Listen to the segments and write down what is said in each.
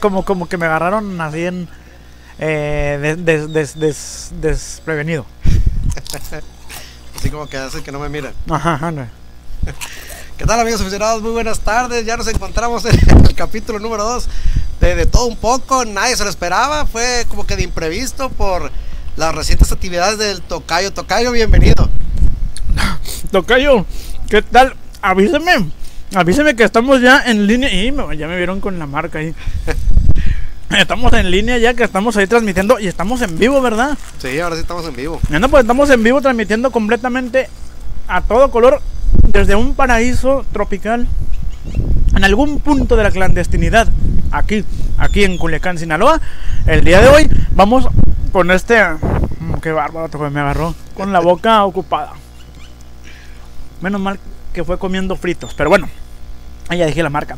Como, como que me agarraron así en. Eh, des- des- des- des- desprevenido. Así como que hace que no me miran. Ajá, ajá, no. ¿Qué tal amigos aficionados? Muy buenas tardes. Ya nos encontramos en el capítulo número 2 de, de todo un poco. Nadie se lo esperaba. Fue como que de imprevisto por las recientes actividades del Tocayo. Tocayo, bienvenido. Tocayo, ¿qué tal? Avíseme. Avíseme que estamos ya en línea. Y ya me vieron con la marca ahí. Estamos en línea ya que estamos ahí transmitiendo y estamos en vivo, ¿verdad? Sí, ahora sí estamos en vivo. Bueno, pues estamos en vivo transmitiendo completamente a todo color desde un paraíso tropical en algún punto de la clandestinidad aquí, aquí en Culiacán, Sinaloa. El día de hoy vamos con este... mm, Qué bárbaro, Tocayo, me agarró con la boca ocupada. Menos mal que fue comiendo fritos, pero bueno, ahí ya dije la marca.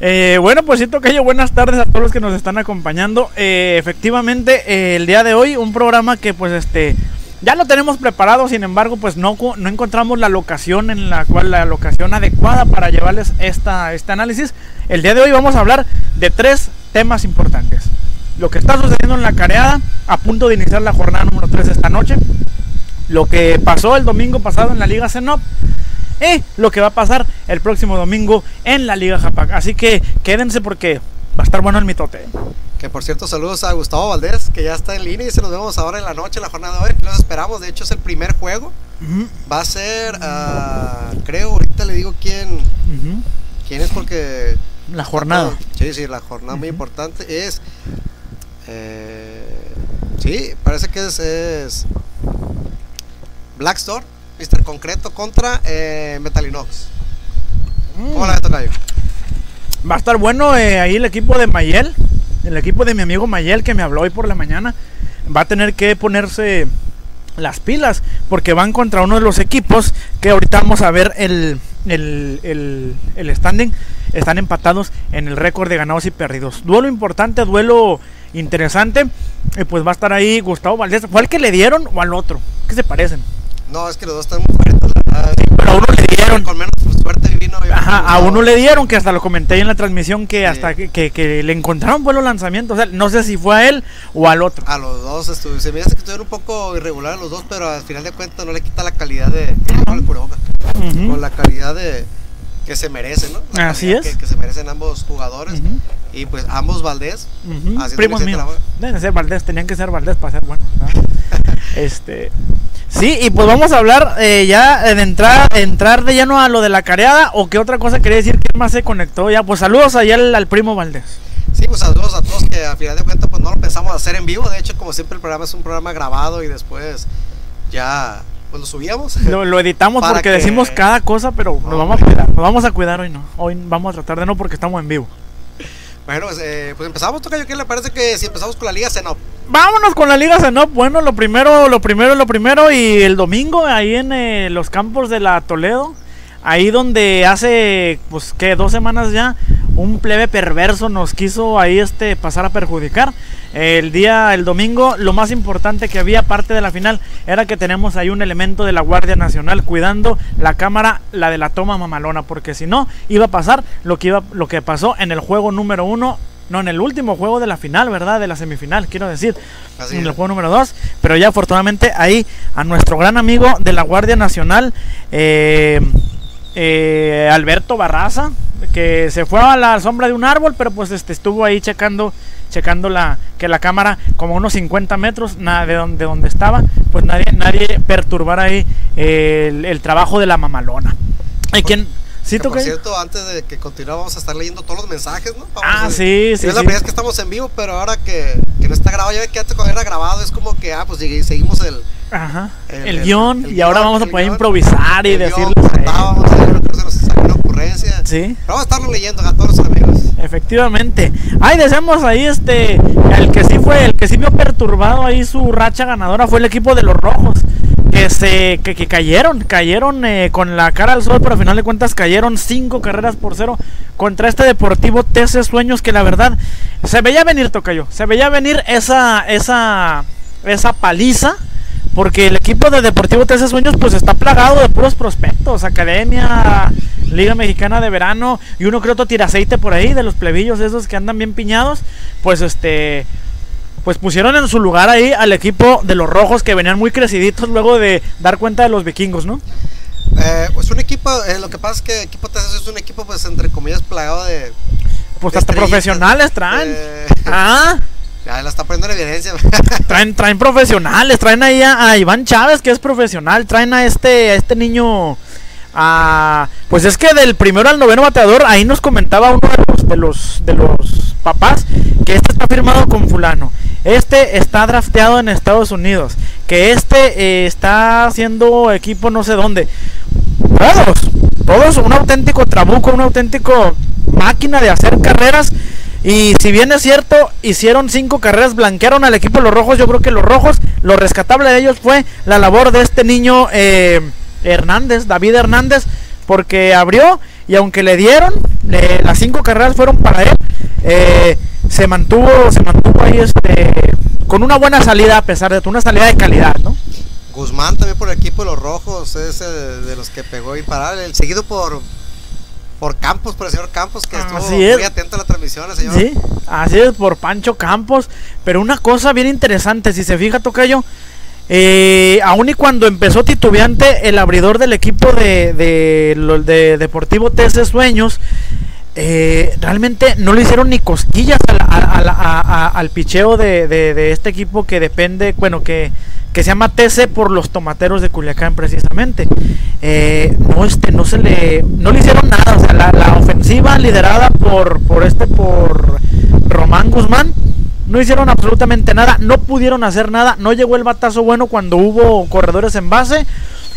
Eh, bueno, pues sí, Tocayo, buenas tardes a todos los que nos están acompañando. Eh, efectivamente, el día de hoy, un programa que pues este ya lo tenemos preparado, sin embargo, pues no, no encontramos la locación en la cual la locación adecuada para llevarles esta, este análisis. El día de hoy vamos a hablar de tres temas importantes. Lo que está sucediendo en la careada, a punto de iniciar la jornada número 3 esta noche. Lo que pasó el domingo pasado en la Liga Cenop y lo que va a pasar el próximo domingo en la Liga Japac. Así que quédense porque va a estar bueno el mitote. Que por cierto, saludos a Gustavo Valdés, que ya está en línea y se nos vemos ahora en la noche, en la jornada de hoy. Los esperamos, de hecho es el primer juego. Va a ser, ah, creo, ahorita le digo quién, quién es porque... La jornada. Sí, sí, la jornada muy importante es... eh, sí, parece que es, es Black Store, Mr. Concreto contra eh, Metalinox. ¿Cómo la? Va a estar bueno eh, ahí el equipo de Mayel, el equipo de mi amigo Mayel que me habló hoy por la mañana. Va a tener que ponerse las pilas porque van contra uno de los equipos que ahorita vamos a ver el, el, el, el standing. Están empatados en el récord de ganados y perdidos. Duelo importante, duelo interesante. Pues va a estar ahí Gustavo Valdés. ¿Fue al que le dieron o al otro? ¿Qué se parecen? No, es que los dos están muy fuertes. la verdad. Sí, pero a uno le dieron. Con menos suerte vino. yo Ajá, a no. uno le dieron, que hasta lo comenté ahí en la transmisión, que Sí. hasta que, que- que le encontraron buenos lanzamientos. O sea, no sé si fue a él o al otro. A los dos, estu- se me hace que estuvieron un poco irregulares los dos, pero al final de cuentas no le quita la calidad de. cubrebocas, Ujú. Con la calidad de. Que se merecen, ¿no? La Así es. Que, que se merecen ambos jugadores. Y pues ambos Valdés. Ujú. Haciendo Primos míos. Deben de ser Valdés, tenían que ser Valdés para ser buenos. este. Sí, y pues vamos a hablar eh, ya de entrar, entrar de lleno a lo de la careada. ¿O qué otra cosa quería decir? ¿Quién más se conectó? Ya, pues saludos allá al, al primo Valdés. Sí, pues saludos a todos que al final de cuentas pues no lo pensamos hacer en vivo. De hecho, como siempre el programa es un programa grabado y después ya pues lo subíamos. Lo, lo editamos porque que- decimos cada cosa, pero nos No, vamos a cuidar. Nos vamos a cuidar hoy no. Hoy vamos a tratar de no porque estamos en vivo. Bueno, pues, eh, pues empezamos, Tocayo. ¿Qué le parece que si empezamos con la Liga Cenop? Vámonos con la Liga Zenop. Bueno, lo primero, lo primero, lo primero. Y el domingo ahí en eh, los campos de la Toledo. Ahí donde hace, pues que dos semanas ya, un plebe perverso nos quiso ahí este pasar a perjudicar. El día, el domingo, lo más importante que había, aparte de la final, era que tenemos ahí un elemento de la Guardia Nacional cuidando la cámara, la de la toma mamalona, porque si no, iba a pasar lo que, iba, lo que pasó en el juego número uno no, en el último juego de la final, ¿verdad? De la semifinal, quiero decir. Así en el juego número 2. Pero ya afortunadamente ahí a nuestro gran amigo de la Guardia Nacional, eh, eh, Alberto Barraza, que se fue a la sombra de un árbol, pero pues este, estuvo ahí checando checando la que la cámara como unos 50 metros nada de donde, donde estaba pues nadie nadie perturbara ahí eh, el, el trabajo de la mamalona ¿Y quién? ¿Sí, Que, por cierto, antes de que continuemos vamos a estar leyendo todos los mensajes, ¿no? Vamos Ah, a- sí, sí, Es la primera vez que estamos en vivo, pero ahora que, que no está grabado, ya ve que antes cuando era grabado es como que, ah, pues segui- seguimos el, Ajá. El- El, el- guion. el y ahora vamos a poder guion, improvisar y decirles. pues, ocurrencia. Sí. Vamos a estarlo leyendo a todos los amigos. Efectivamente. Ay, deseamos ahí este. El que sí fue, el que sí vio perturbado ahí su racha ganadora fue el equipo de los rojos. Que se. que, que cayeron. Cayeron eh, con la cara al sol, pero al final de cuentas cayeron cinco carreras por cero contra este Deportivo TC Sueños que la verdad se veía venir, Tocayo. Se veía venir esa. esa. esa paliza. Porque el equipo de Deportivo TC Sueños pues está plagado de puros prospectos, academia, Liga Mexicana de Verano y uno creo otro tira aceite por ahí de los plebillos esos que andan bien piñados, pues este pues pusieron en su lugar ahí al equipo de los rojos que venían muy creciditos luego de dar cuenta de los vikingos, ¿no? Eh, pues un equipo, eh, lo que pasa es que el equipo TC es un equipo pues entre comillas plagado de... Pues hasta profesionales traen. Eh, ah. Ya la está poniendo en evidencia. traen, traen profesionales, traen ahí a, Iván Chávez, que es profesional, traen a este, este niño. A, pues es que del primero al noveno bateador, ahí nos comentaba uno de los, de los, papás que este está firmado con fulano. Este está drafteado en Estados Unidos. Que este eh, está haciendo equipo no sé dónde. Todos, todos un auténtico trabuco, un auténtico máquina de hacer carreras y si bien es cierto, hicieron cinco carreras, blanquearon al equipo de los rojos. Yo creo que los rojos, lo rescatable de ellos fue la labor de este niño eh, Hernández, David Hernández, porque abrió y aunque le dieron, las cinco carreras fueron para él. Eh, se mantuvo, se mantuvo ahí este, con una buena salida a pesar de una salida de calidad, ¿no? Guzmán también por el equipo de los rojos, es de los que pegó y parar, el seguido por por Campos, por el señor Campos, que estuvo muy atento a la transmisión, señor. Sí, así es, por Pancho Campos. Pero una cosa bien interesante, si se fija, Tocayo, eh, aún y cuando empezó titubeante el abridor del equipo de, de, Deportivo TC Sueños, eh, realmente no le hicieron ni cosquillas al picheo de, de, este equipo que depende, bueno, que que se llama TC por los tomateros de Culiacán precisamente. Eh, no este, no se le, no le hicieron nada, o sea, la, ofensiva liderada por, por este, por Román Guzmán, no hicieron absolutamente nada, no pudieron hacer nada, no llegó el batazo bueno cuando hubo corredores en base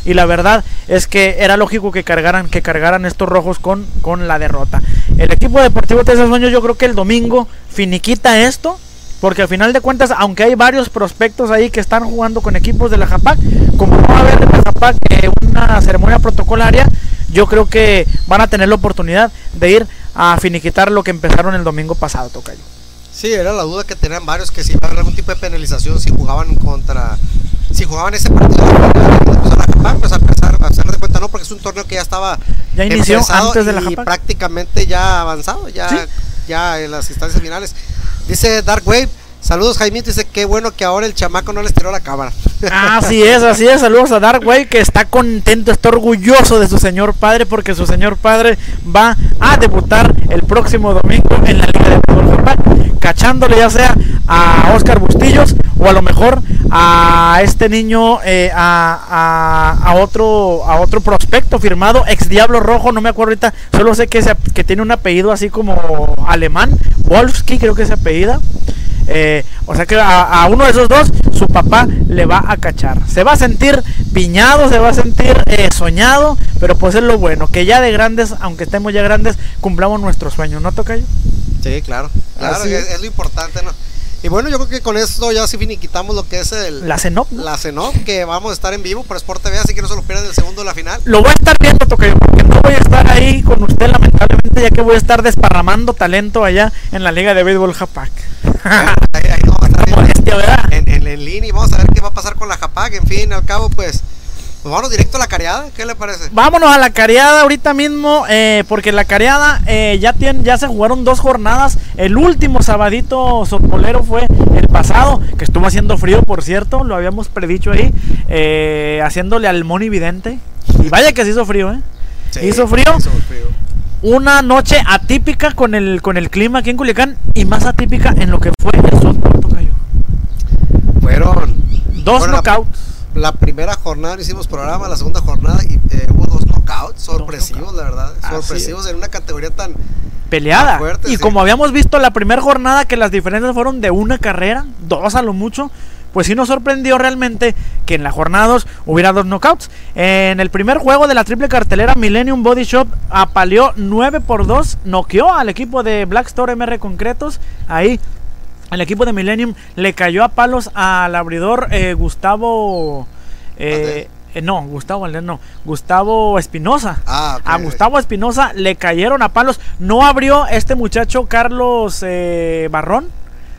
y la verdad es que era lógico que cargaran, que cargaran estos rojos con, con la derrota. El equipo deportivo de Sueños yo creo que el domingo finiquita esto porque al final de cuentas, aunque hay varios prospectos ahí que están jugando con equipos de la JAPAC, como no va a haber en la JAPAC eh, una ceremonia protocolaria, yo creo que van a tener la oportunidad de ir a finiquitar lo que empezaron el domingo pasado, Tocayo. Sí, era la duda que tenían varios que si iba a haber algún tipo de penalización si jugaban contra si jugaban ese partido pues la JAPAC, pues a pesar, a hacer de cuenta no, porque es un torneo que ya estaba ya inició antes de la y prácticamente ya avanzado, ya, ya en las instancias finales. Dice Dark Wave. Saludos Jaimito, dice qué bueno que ahora el chamaco no les tiró la cámara. Así es, así es. Saludos a Dark Wave que está contento, está orgulloso de su señor padre porque su señor padre va a debutar el próximo domingo en la Liga de Fútbol cachándole ya sea a Oscar Bustillos o a lo mejor a este niño, eh, a, a, otro a otro prospecto firmado, ex Diablo Rojo, no me acuerdo ahorita, solo sé que, que tiene un apellido así como alemán, Wolfsky creo que se apellida. Eh, o sea que a, uno de esos dos su papá le va a cachar. Se va a sentir piñado, se va a sentir eh, soñado, pero pues es lo bueno, que ya de grandes, aunque estemos ya grandes, cumplamos nuestros sueños, ¿no toca yo? Sí, claro, claro, es, lo importante, ¿no? Y bueno, yo creo que con esto ya sí finiquitamos lo que es el... La CENOP. La CENOP, que vamos a estar en vivo por Sport TV, así que no se lo pierdan el segundo de la final. Lo voy a estar viendo, Tocayo, porque no voy a estar ahí con usted lamentablemente, ya que voy a estar desparramando talento allá en la Liga de Béisbol Japac. en, en, en, línea y vamos a ver qué va a pasar con la Japac, en fin, al cabo pues... Pues vámonos directo a la cariada, ¿qué le parece? Vámonos a la cariada ahorita mismo, eh, porque la cariada eh, ya, tiene, ya se jugaron dos jornadas. El último sabadito sorpolero fue el pasado, que estuvo haciendo frío, por cierto, lo habíamos predicho ahí, eh, haciéndole al Moni Vidente. Y vaya que se hizo frío, ¿eh? hizo, frío. Una noche atípica con el, con el clima aquí en Culiacán y más atípica en lo que fue el softball, Fueron dos knockouts la primera jornada no hicimos programa, la segunda jornada y eh, hubo dos knockouts sorpresivos, la verdad. sorpresivos en una categoría tan peleada. y como habíamos visto la primera jornada que las diferencias fueron de una carrera, dos a lo mucho, pues sí nos sorprendió realmente que en la jornada 2 hubiera dos knockouts. En el primer juego de la triple cartelera, Millennium Body Shop apaleó 9 por 2, noqueó al equipo de Black Store MR Concretos. Ahí el equipo de Millennium le cayó a palos al abridor eh, Gustavo. Eh, eh, no, Gustavo no. Gustavo Espinosa. Ah, a Gustavo Espinosa le cayeron a palos. No abrió este muchacho Carlos Barrón.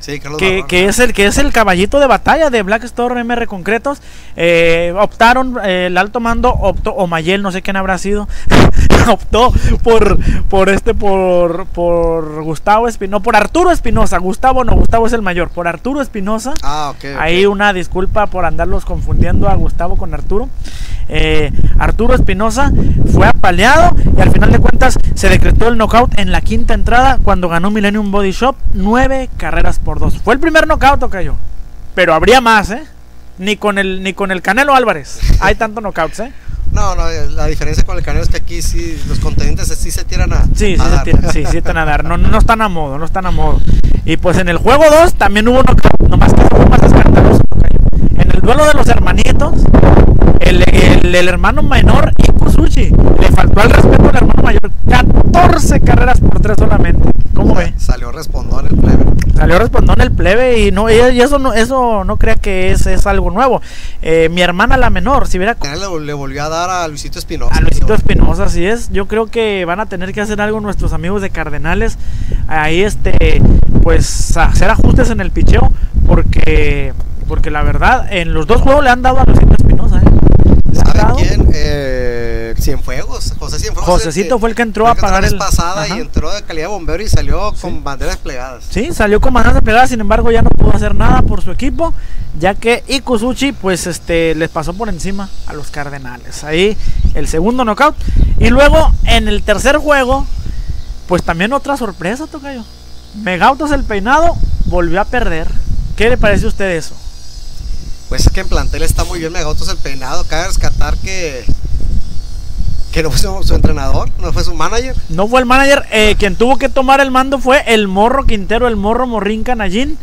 Sí, Carlos que, Barrón. que es el que es el caballito de batalla de Black Store MR Concretos. Eh, optaron, eh, el alto mando optó, o Mayel, no sé quién habrá sido, optó por, por este, por, por Gustavo Espinosa, por Arturo Espinosa. Gustavo no, Gustavo es el mayor, por Arturo Espinosa. Ah, ok. ok. Ahí una disculpa por andarlos confundiendo a Gustavo con Arturo. Eh, Arturo Espinosa fue apaleado y al final de cuentas se decretó el knockout en la quinta entrada cuando ganó Millennium Body Shop nueve carreras por dos. Fue el primer knockout, cayó. Pero habría más, ¿eh? Ni con el ni con el Canelo Álvarez. Hay tanto knockouts, ¿eh? No, no, la diferencia con el Canelo es que aquí sí, los contendientes sí se tiran a. Sí, sí, a se dar. tiran, sí, sí están a dar. No, no están a modo, no están a modo. Y pues en el juego 2 también hubo knockout, nomás que fue más escandaloso. En el duelo de los hermanitos, el, el- el hermano menor, Ikusuchi, le faltó al respeto al hermano mayor. 14 carreras por 3 solamente. ¿Cómo ve? Salió respondón el plebe. Salió respondón el plebe y no y eso no eso no crea que es, es algo nuevo. Eh, mi hermana la menor, si hubiera le, le volvió a dar a Luisito Espinosa. a Luisito Espinosa, así es. Yo creo que van a tener que hacer algo nuestros amigos de Cardenales. Ahí, este, pues, hacer ajustes en el picheo. Porque, porque la verdad, en los dos juegos le han dado a Luisito Espinosa, ¿Sabe quién? Eh, Cienfuegos. José Cienfuegos. Josecito fue el que entró a pagar el- pasada Ajá. y entró de calidad de bombero y salió con banderas plegadas. Sí, salió con bastante pegada, sin embargo ya no pudo hacer nada por su equipo, ya que Ikusuchi pues este les pasó por encima a los Cardenales. Ahí el segundo knockout y luego en el tercer juego pues también otra sorpresa, tocayo. Megautos el peinado volvió a perder. ¿Qué le parece a usted eso? Pues es que en plantel está muy bien Megautos el peinado. Cabe rescatar que. Que no fue su, su entrenador, no fue su manager. No fue el manager, eh, quien tuvo que tomar el mando fue el Morro Quintero, el Morro Morrín Canallín.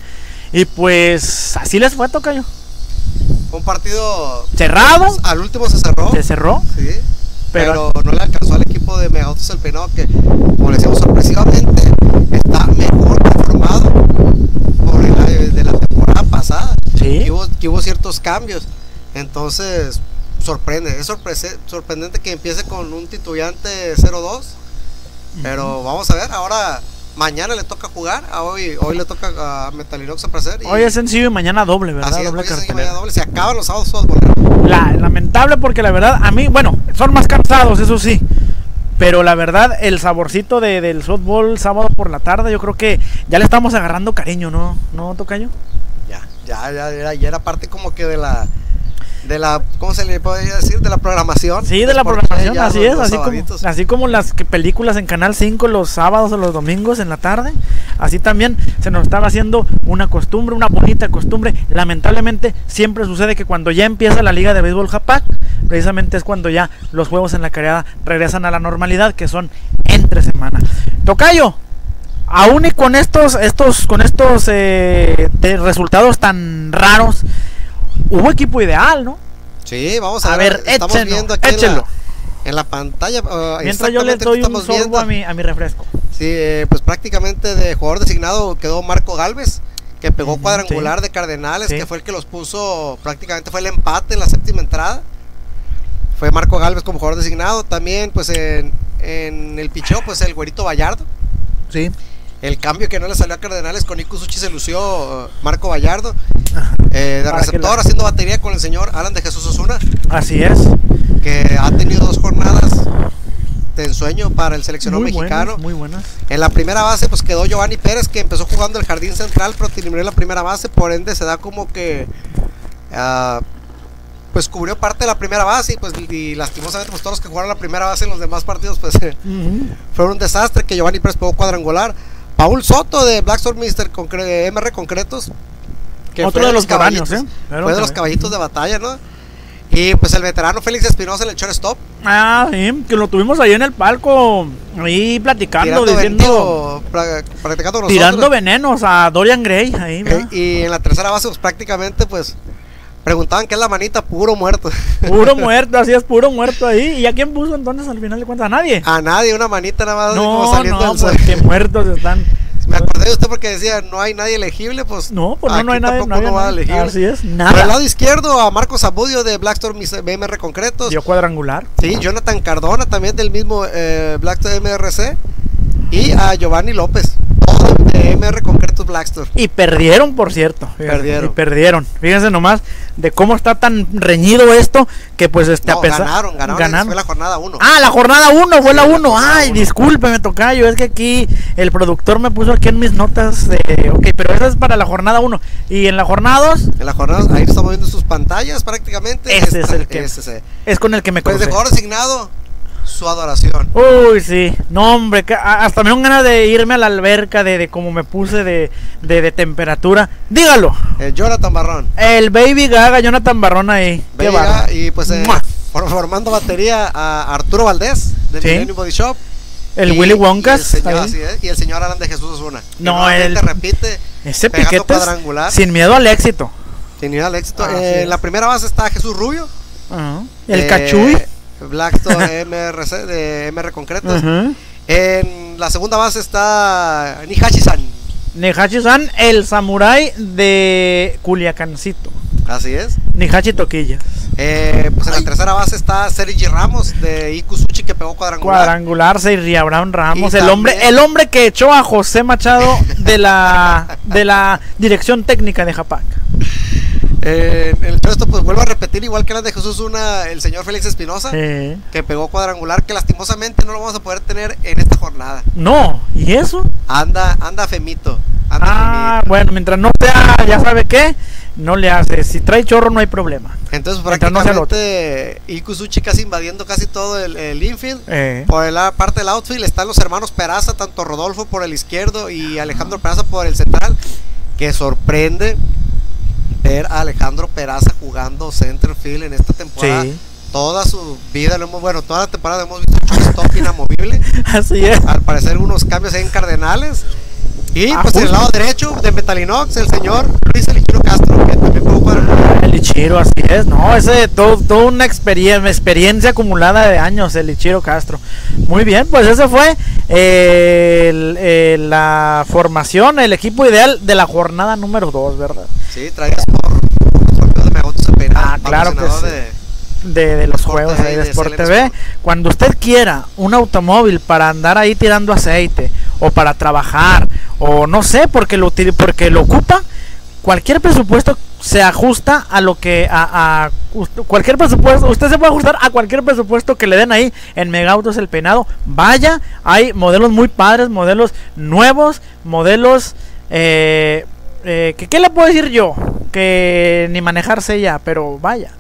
Y pues así les fue, tocayo. Fue un partido. Cerrado, Al último se cerró. se cerró. Sí. Pero- Pero, no le alcanzó al equipo de Megautos el peinado que, como le decíamos sorpresivamente, está mejor conformado por el de la temporada pasada. Sí. Que hubo, que hubo ciertos cambios. Entonces, sorprende. Es sorprendente que empiece con un titubeante 0-2. Pero vamos a ver, ahora mañana le toca jugar, a hoy, hoy le toca a Metalinox Placer. y- Hoy es sencillo y mañana doble, ¿verdad? así es, doble hoy es mañana doble. Se acaban los sábados. La, lamentable porque la verdad, a mí, bueno, son más cansados, eso sí. Pero la verdad, el saborcito de, del softball sábado por la tarde, yo creo que ya le estamos agarrando cariño, ¿no? ¿No, Tocayo? Ya, ya, ya, era, ya era parte como que de la, de la, ¿cómo se le podría decir? De la programación. Sí, de la programación, así es, así como, así como las películas en Canal 5 los sábados o los domingos en la tarde, así también se nos estaba haciendo una costumbre, una bonita costumbre. Lamentablemente siempre sucede que cuando ya empieza la Liga de Béisbol Japac, precisamente es cuando ya los juegos en la carrera regresan a la normalidad, que son entre semana. Tocayo, aún y con estos, estos, con estos eh, resultados tan raros, hubo equipo ideal, ¿no? Sí, vamos a, A ver, ver, estamos échenlo, viendo aquí en échenlo. la, en la pantalla. uh, Mientras yo exactamente doy un estamos sorbo viendo. a mi, a mi refresco. Sí, eh, pues prácticamente de jugador designado quedó Marco Galvez, que pegó cuadrangular sí. de Cardenales, Sí. que fue el que los puso, prácticamente fue el empate en la séptima entrada. Fue Marco Galvez como jugador designado. También, pues en, en el picheo, pues el güerito Vallardo. Sí. El cambio que no le salió a Cardenales con Nico Suchi se lució uh, Marco Vallardo. eh, de receptor la- haciendo batería con el señor Alan de Jesús Osuna, Así es. que ha tenido dos jornadas de ensueño para el seleccionado muy mexicano. buenas, muy buenas. En la primera base pues quedó Giovanni Pérez que empezó jugando el jardín central pero terminó en la primera base, por ende se da como que ah, pues cubrió parte de la primera base y pues y lastimosamente pues todos los que jugaron la primera base en los demás partidos pues fueron un desastre que Giovanni Pérez pegó cuadrangular. Paul Soto de Blackstorm Mister Concre- MR Concretos que Otro fue de los caballitos, foráneos, ¿eh? Pero Fue de los caballitos de batalla, ¿no? Y pues el veterano Félix Espinosa en el shortstop, Ah, sí, que lo tuvimos ahí en el palco, ahí platicando, tirando, diciendo, veneno, practicando tirando venenos a Dorian Gray, ahí, ¿verdad? Y en la tercera base, pues prácticamente, pues preguntaban qué es la manita, puro muerto. Puro muerto, así es, puro muerto ahí. ¿Y a quién puso entonces al final de cuentas? ¿A nadie? A nadie, una manita nada más así como no, saliendo no, del pues que muertos están. Me acordé de usted porque decía, no hay nadie elegible, pues. No, pues no, no hay nadie. tampoco No no va nadie. elegible. Así es, Por el nada. lado izquierdo, a Marcos Abudio de Blackstorm BMR Concretos. Dio cuadrangular. Sí, Jonathan Cardona también del mismo eh, Blackstorm MRC. Y a Giovanni López, de MR Concretos Blackstar. Y perdieron, por cierto. fíjense, Perdieron. Y perdieron. Fíjense nomás de cómo está tan reñido esto que pues este No, a pesar ganaron, ganaron, Fue la jornada 1. Ah, la jornada 1, fue Sí, la la 1. jornada Ay, uno. discúlpeme, tocayo. Es que aquí el productor me puso aquí en mis notas. De, ok, pero esa es para la jornada 1. Y en la jornada 2 En la jornada, ahí estamos viendo sus pantallas prácticamente. Ese es el que- ese es el- es con el que me Pues de jugador asignado, su adoración. Uy, sí. No, hombre, hasta me dan ganas de irme a la alberca de, de cómo me puse de, de, de temperatura. Dígalo. El Jonathan Barrón. El Baby Gaga, Jonathan Barrón ahí. Qué Vega, bárbaro. y pues eh, formando batería a Arturo Valdés de Sí. Millennium Body Shop. El y- Willy y el, Wonkas. señor, ahí. así es, y el señor Alan de Jesús Osuna. No, el- repite Ese piquete cuadrangular. sin miedo al éxito. sin ir al éxito. Eh, es. en la primera base está Jesús Rubio. Ajá. El eh, Cachuy. Blackstone MRC de MR Concretos. En la segunda base está Nihachi-san. Nehachi-san, el samurái de Culiacancito. Así es. Nihachi Toquilla. Eh, pues en la tercera base está Sergi Ramos de Ikusuchi que pegó cuadrangular. Cuadrangular, Seiria Abraham Ramos. Y El hombre, el hombre que echó a José Machado de la, de la dirección técnica de Japac. Eh, el esto pues vuelvo a repetir, igual que las de Jesús Una, el señor Félix Espinosa, Sí. que pegó cuadrangular, que lastimosamente no lo vamos a poder tener en esta jornada. No, ¿y eso? Anda, anda Femito. Anda Ah, Femito. bueno, mientras no sea, ya sabe qué, no le hace. Si trae chorro no hay problema. Entonces mientras no prácticamente Ikusuchi casi invadiendo casi todo el, el infield. Eh, Por la parte del outfield están los hermanos Peraza, tanto Rodolfo por el izquierdo y Alejandro Peraza por el central, que sorprende ver a Alejandro Peraza jugando center field en esta temporada. sí, Toda su vida lo hemos, bueno, toda la temporada hemos visto shortstop inamovible. así es. Al parecer unos cambios en Cardenales. Y Ah, pues en el lado derecho de Metalinox, el señor Luis Elichiro Castro, que también jugó cuadrangular. El Ichiro, así es, no, ese, todo, toda una experiencia, experiencia acumulada de años, el Ichiro Castro. Muy bien, pues ese fue eh, el- el- la formación, el equipo ideal de la jornada número 2, ¿verdad? Sí, traías por, por de Peinado, Ah, claro que sí. de- De, de los Sport juegos ahí de de Sport TV. Sport. Cuando usted quiera un automóvil para andar ahí tirando aceite, o para trabajar, o no sé, porque lo, porque lo ocupa, cualquier presupuesto se ajusta a lo que a, a cualquier presupuesto usted se puede ajustar a cualquier presupuesto que le den ahí en Megautos el peinado. Vaya hay modelos muy padres modelos nuevos modelos eh, eh, que qué le puedo decir yo que ni manejarse ya pero vaya.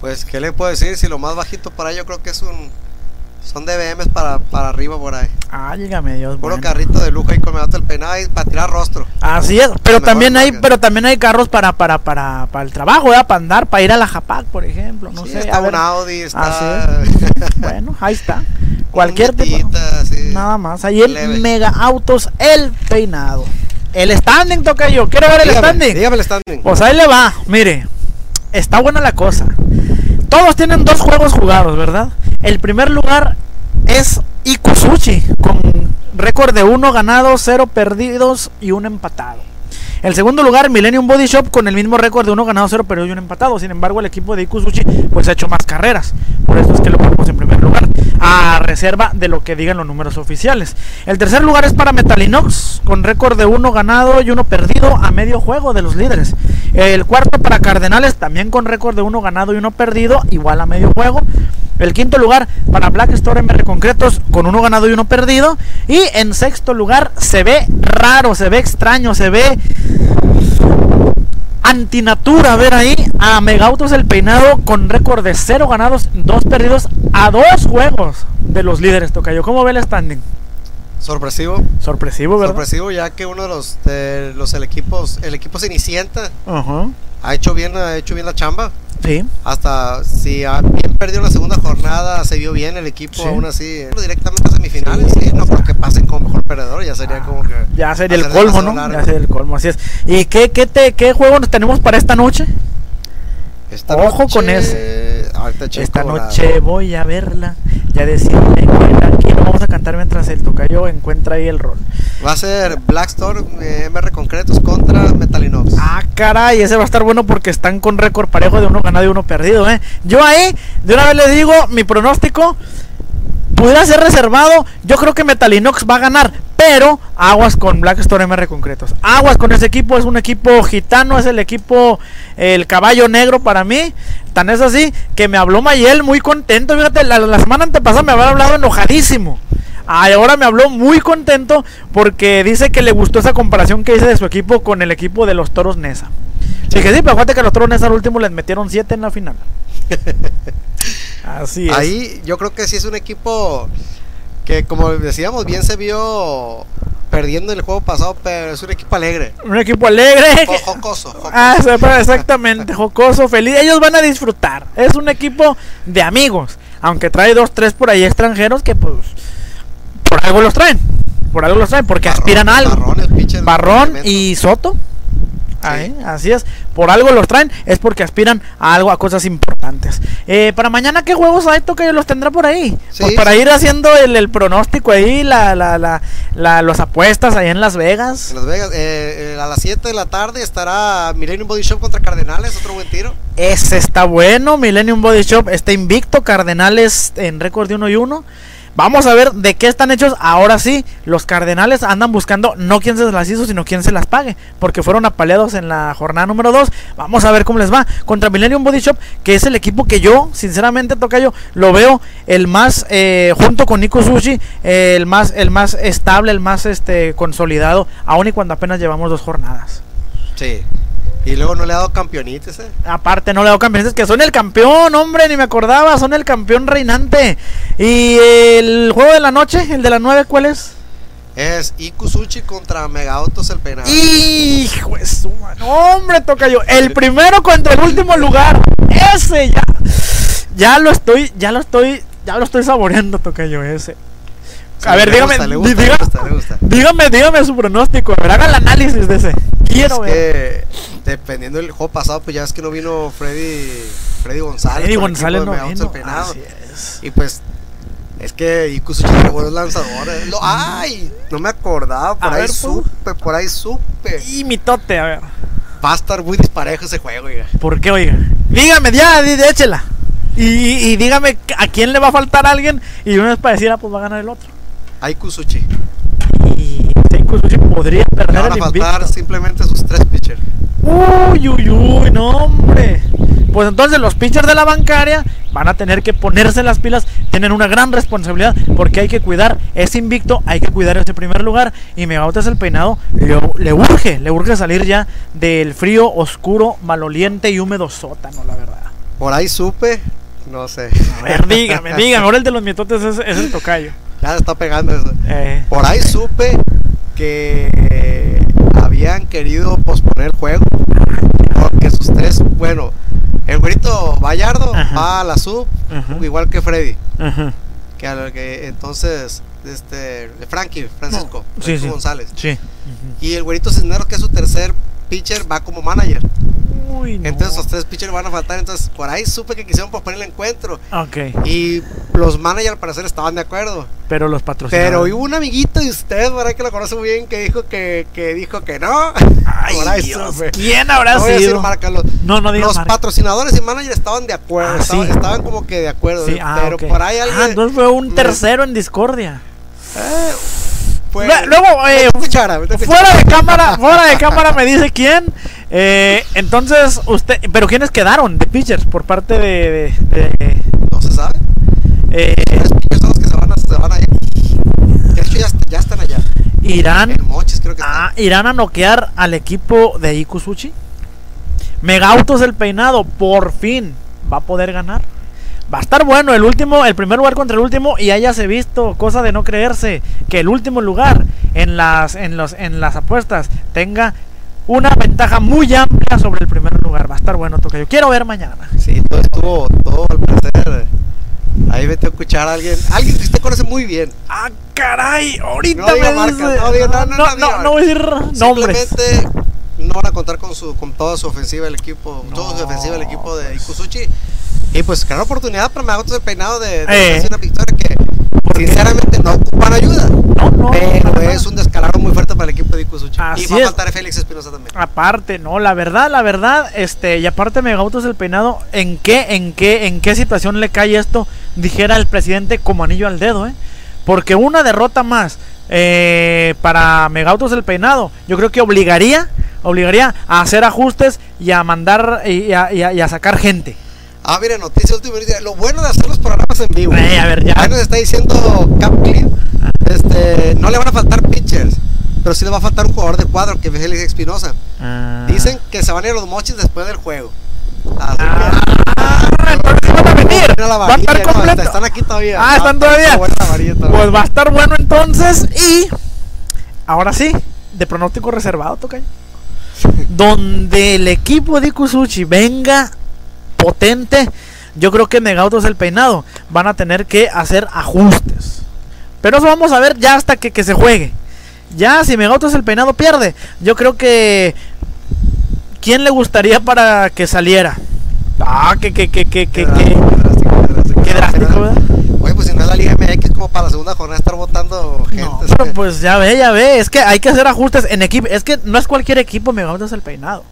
Pues, ¿qué le puedo decir? Si lo más bajito por ahí yo creo que es un... Son DBMs para, para arriba por ahí. ah dígame Dios Puro bueno. carrito de lujo ahí con el Peinado ahí para tirar rostro. Así es, pero también hay, marca. pero también hay carros para, para, para, para el trabajo, ¿verdad? para andar, para ir a la Japac, por ejemplo, no Sí, sé. está ver. un Audi, está... Así Bueno, ahí está. Cualquier un tipo. Así. Nada más. Ahí el Leve. Mega Autos, el peinado. El standing toca yo. ¿Quiere ver el Dígame, standing? dígame el standing. Pues ahí le va. Mire, está buena la cosa. Todos tienen dos juegos jugados, ¿verdad? El primer lugar es Ikusuchi, con récord de 1 ganado, 0 perdidos y 1 empatado. El segundo lugar, Millennium Body Shop, con el mismo récord de 1 ganado, 0 perdido y 1 empatado. Sin embargo, el equipo de Ikusuchi pues ha hecho más carreras. Por eso es que lo ponemos en primer lugar, a reserva de lo que digan los números oficiales. El tercer lugar es para Metalinox, con récord de 1 ganado y 1 perdido a medio juego de los líderes. El cuarto para Cardenales, también con récord de 1 ganado y 1 perdido, igual a medio juego. El quinto lugar para Black Store MR Concretos con uno ganado y uno perdido. Y en sexto lugar se ve raro, se ve extraño, se ve antinatura ver ahí a Megautos el peinado con récord de cero ganados, dos perdidos a dos juegos de los líderes Tocayo. ¿Cómo ve el standing? Sorpresivo. Sorpresivo, ¿verdad? Sorpresivo ya que uno de los, de los el equipos, el equipo Cenicienta ha hecho bien, ha hecho bien la chamba. Sí. Hasta si bien perdido la segunda jornada, se vio bien el equipo, Sí. aún así, directamente a semifinales, Sí, sí, no porque pasen como mejor perdedor, ya sería como que Ya sería el colmo, ¿no? largo. Ya sería el colmo, así es. ¿Y qué, qué, te, qué juego nos tenemos para esta noche? Esta Ojo noche- con checo Esta la- noche voy a verla y a decirle que lo vamos a cantar mientras el tocayo encuentra ahí el rol. Va a ser Blackstorm eh, MR Concretos contra Metalinox. Ah, caray, ese va a estar bueno porque están con récord parejo de uno ganado y uno perdido, ¿eh? Yo ahí, de una vez le digo, mi pronóstico, pudiera ser reservado. Yo creo que Metalinox va a ganar. Pero aguas con Blackstone MR concretos. Aguas con ese equipo. Es un equipo gitano. Es el equipo, el caballo negro para mí. Tan es así que me habló Mayel muy contento. Fíjate, la, semana antepasada me había hablado enojadísimo. Ahora me habló muy contento porque dice que le gustó esa comparación que hice de su equipo con el equipo de los Toros Nesa. Dije, sí, pero fíjate que los Toros Nesa al último les metieron 7 en la final. Así es. Ahí yo creo que sí es un equipo que, como decíamos, bien se vio perdiendo en el juego pasado, pero es un equipo alegre. Un equipo alegre. Jo- Jocoso. jocoso. Ah, exactamente, jocoso, feliz. Ellos van a disfrutar. Es un equipo de amigos. Aunque trae dos, tres por ahí extranjeros que pues por algo los traen. Por algo los traen, porque Barrón, aspiran a algo. Barrón, Barrón y Soto. Ahí, así es. Por algo los traen, es porque aspiran a algo, a cosas importantes. Eh, para mañana, ¿qué juegos hay? que los tendrá por ahí. Sí, Pues para sí. ir haciendo el, el pronóstico ahí, la, la, la, la- las apuestas ahí en Las Vegas. En Las Vegas, eh, eh, a las 7 de la tarde estará Millennium Body Shop contra Cardenales, otro buen tiro. Ese está bueno. Millennium Body Shop está invicto. Cardenales en récord de 1 y 1. Vamos a ver de qué están hechos. Ahora sí, los Cardenales andan buscando no quién se las hizo, sino quién se las pague. Porque fueron apaleados en la jornada número 2. Vamos a ver cómo les va. Contra Millennium Body Shop, que es el equipo que yo, sinceramente, Tocayo, lo veo el más, eh, junto con Nico Sushi, eh, el, más, el más estable, el más este, consolidado. Aun y cuando apenas llevamos dos jornadas. Sí. Y luego no le ha dado campeonites, eh. Aparte, no le hago campeones, que son el campeón, hombre, ni me acordaba, son el campeón reinante. Y el juego de la noche, el de las 9, ¿cuál es? Es Ikusuchi contra Mega Autos el penal. Hijo de su mano, hombre, toca yo. El primero contra el último lugar. Ese ya. Ya lo estoy, ya lo estoy, ya lo estoy saboreando, toca yo ese. A ver, dígame, gusta, gusta, gusta. dígame, dígame su pronóstico. A ver, haga el análisis de ese. Quiero es ver. que dependiendo del juego pasado, pues ya es que no vino Freddy, Freddy González. Freddy el González no vino. el. Así es. Y pues es que Ikusuchi tiene buenos lanzadores. Lo- ay, no me acordaba, por A ahí ver, pues. supe, por ahí supe. Y mitote, a ver. Va a estar muy disparejo ese juego, oiga. ¿Por qué, oiga? Dígame, ya, di- échela. Y, y dígame a quién le va a faltar a alguien. Y una vez para decir, ah, pues va a ganar el otro. Hay Kusuchi. Y Seiko Sushi podría Le perder van el a faltar invicto. simplemente sus tres pitchers. Uy, uy, uy, no, hombre. Pues entonces los pitchers de la bancaria van a tener que ponerse las pilas. Tienen una gran responsabilidad porque hay que cuidar ese invicto, hay que cuidar ese primer lugar. Y Megautas el peinado le, le urge, le urge salir ya del frío, oscuro, maloliente y húmedo sótano, la verdad. Por ahí supe, no sé. A ver, dígame, dígame. Ahora el de los mitotes es, es el tocayo. Ya está pegando eso. Eh, Por ahí supe que habían querido posponer el juego. Porque sus tres, bueno, el güerito Vallardo Ajá. va a la sub, Ajá. igual que Freddy. ajá. Que, a lo que entonces, este, Frankie, Francisco, Sí, Francisco sí. González. Sí. Y el güerito Cisneros, que es su tercer pitcher, va como manager. Uy, no. Entonces, los tres pitchers van a faltar. Entonces, por ahí supe que quisieron posponer el encuentro. Ok, Y los managers, al parecer, estaban de acuerdo. pero los patrocinadores. Pero hubo un amiguito de usted, por ahí que lo conoce muy bien, que dijo que, que dijo que no. Ay, Por ahí Dios. ¿Quién habrá No voy a decir sido? marca, los, No, no digas los marca. patrocinadores y managers estaban de acuerdo. Ah, estaban, sí. estaban como que de acuerdo. Sí, ah, pero por ahí alguien. Ah, entonces fue un tercero en discordia. fue- Lue- Luego, eh, cuchara, fuera de cámara, fuera de cámara me dice quién. Eh, entonces, usted, pero quiénes quedaron de pitchers por parte de, de- de- No se sabe. eh, Tres pitchers son los que se van a, se van a ir. De hecho, ya, est- ya están allá. Irán, creo que ah, irán a noquear al equipo de Ikusuchi. Megautos el peinado, por fin va a poder ganar. Va a estar bueno el último, el primer lugar contra el último y hayase visto, cosa de no creerse, que el último lugar en las, en los, en las apuestas tenga una ventaja muy amplia sobre el primer lugar. Va a estar bueno, Tocayo. Quiero ver mañana. Sí, todo estuvo, todo al parecer. Ahí vete a escuchar a alguien. Alguien que usted conoce muy bien. Ah, caray, ahorita No diga me marcas, dice- no diga- no, no, no, no no voy a decir nombres. Simplemente no van a contar con su con toda su ofensiva el equipo, toda su No, ofensiva el equipo de. Ikusuchi. Y pues gran oportunidad para Magatos el peinado de, de Eh. una victoria que sinceramente no ocupan ayuda. No, no. pero es un descalabro muy fuerte para el equipo de Ikusuchi. Así y va a faltar Félix Espinosa también. Aparte, no, la verdad, la verdad, este, y aparte Megautos el peinado, ¿en qué, en qué, en qué situación le cae esto dijera el presidente como anillo al dedo, ¿eh? Porque una derrota más eh, para Megautos el Peinado, yo creo que obligaría, obligaría a hacer ajustes y a mandar y a, y a- y a sacar gente. Ah, mira, noticia última. Lo bueno de hacer los programas en vivo. Eh, a ver, ya. Ahí nos está diciendo Cap Clean. Este, no le van a faltar pitchers. Pero sí le va a faltar un jugador de cuadro que es Félix Espinosa. Ah. Dicen que se van a ir los mochis después del juego. Así Ah, entonces van a venir. Va a estar no, completo. están aquí todavía. Ah, están Está- todavía. varilla. Pues va a estar bueno entonces. Y ahora sí, de pronóstico reservado, toca. Donde el equipo de Ikusuchi venga potente, yo creo que Megautos el peinado van a tener que hacer ajustes. Pero eso vamos a ver ya hasta que, que se juegue. Ya si Megautos el peinado pierde, yo creo que. ¿Quién le gustaría para que saliera? Ah, que, que, que, que, que, Qué qué drástico. qué drástico, ¿verdad? Oye, pues si no es la Liga MX, como para la segunda jornada estar votando gente. No, pero pues ya ve, ya ve. Es que hay que hacer ajustes en equipo. Es que no es cualquier equipo Megautos el peinado.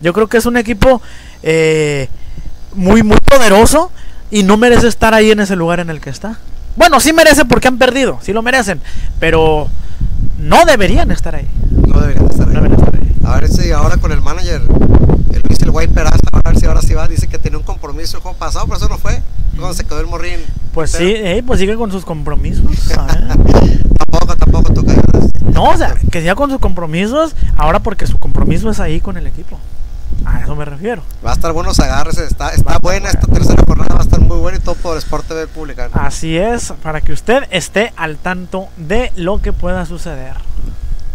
Yo creo que es un equipo eh, muy, muy poderoso y no merece estar ahí en ese lugar en el que está. Bueno, sí merece porque han perdido, sí lo merecen, pero no deberían estar ahí. No deberían estar No ahí. deberían estar ahí. A ver si ahora con el manager, el el Guay Peraza, a ver si ahora sí va. Dice que tenía un compromiso el juego pasado, pero eso no fue. Cuando se quedó el morrín. Pues Pero sí, eh, pues sigue con sus compromisos. Tampoco, tampoco toca. No, o sea, que siga con sus compromisos ahora porque su compromiso es ahí con el equipo. A eso me refiero. Va a estar bueno, se agárrese. Está, a está buena esta tercera jornada, va a estar muy buena y todo por Sport TV Publicano. Así es, para que usted esté al tanto de lo que pueda suceder.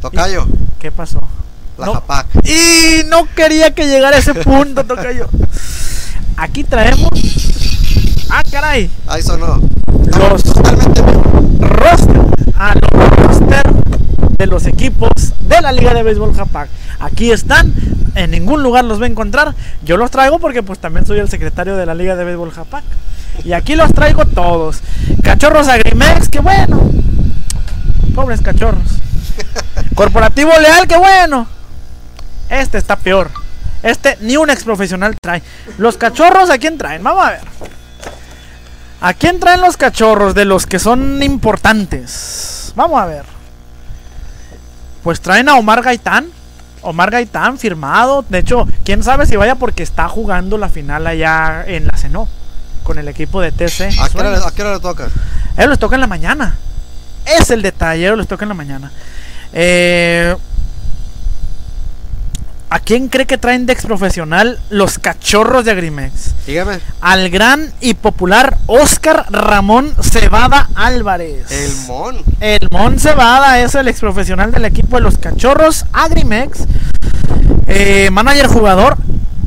Tocayo, ¿Qué pasó? la No. Japac. Y no quería que llegara a ese punto, Tocayo. Aquí traemos. Ah, caray. Ahí sonó. Los Totalmente roster. Ah, los roster de los equipos de la Liga de Béisbol Japac. Aquí están. En ningún lugar los va a encontrar. Yo los traigo porque pues también soy el secretario de la Liga de Béisbol Japac. Y aquí los traigo todos. Cachorros Agrimex, que bueno. Pobres cachorros. Corporativo Leal, que bueno. Este está peor. Este ni un ex profesional trae. Los cachorros, ¿a quién traen? Vamos a ver. ¿A quién traen los cachorros de los que son importantes? Vamos a ver. Pues traen a Omar Gaitán. Omar Gaitán firmado. De hecho, quién sabe si vaya porque está jugando la final allá en la Ceno. Con el equipo de TC. ¿A qué, hora, le- a qué hora le toca? A ellos les toca en la mañana. Es el detalle, a ellos les toca en la mañana. Eh, ¿A quién cree que traen de ex profesional los cachorros de Agrimex? Dígame. Al gran y popular Oscar Ramón Cebada Álvarez. El Mon. El Mon Cebada es el ex profesional del equipo de los cachorros Agrimex. Eh, manager jugador.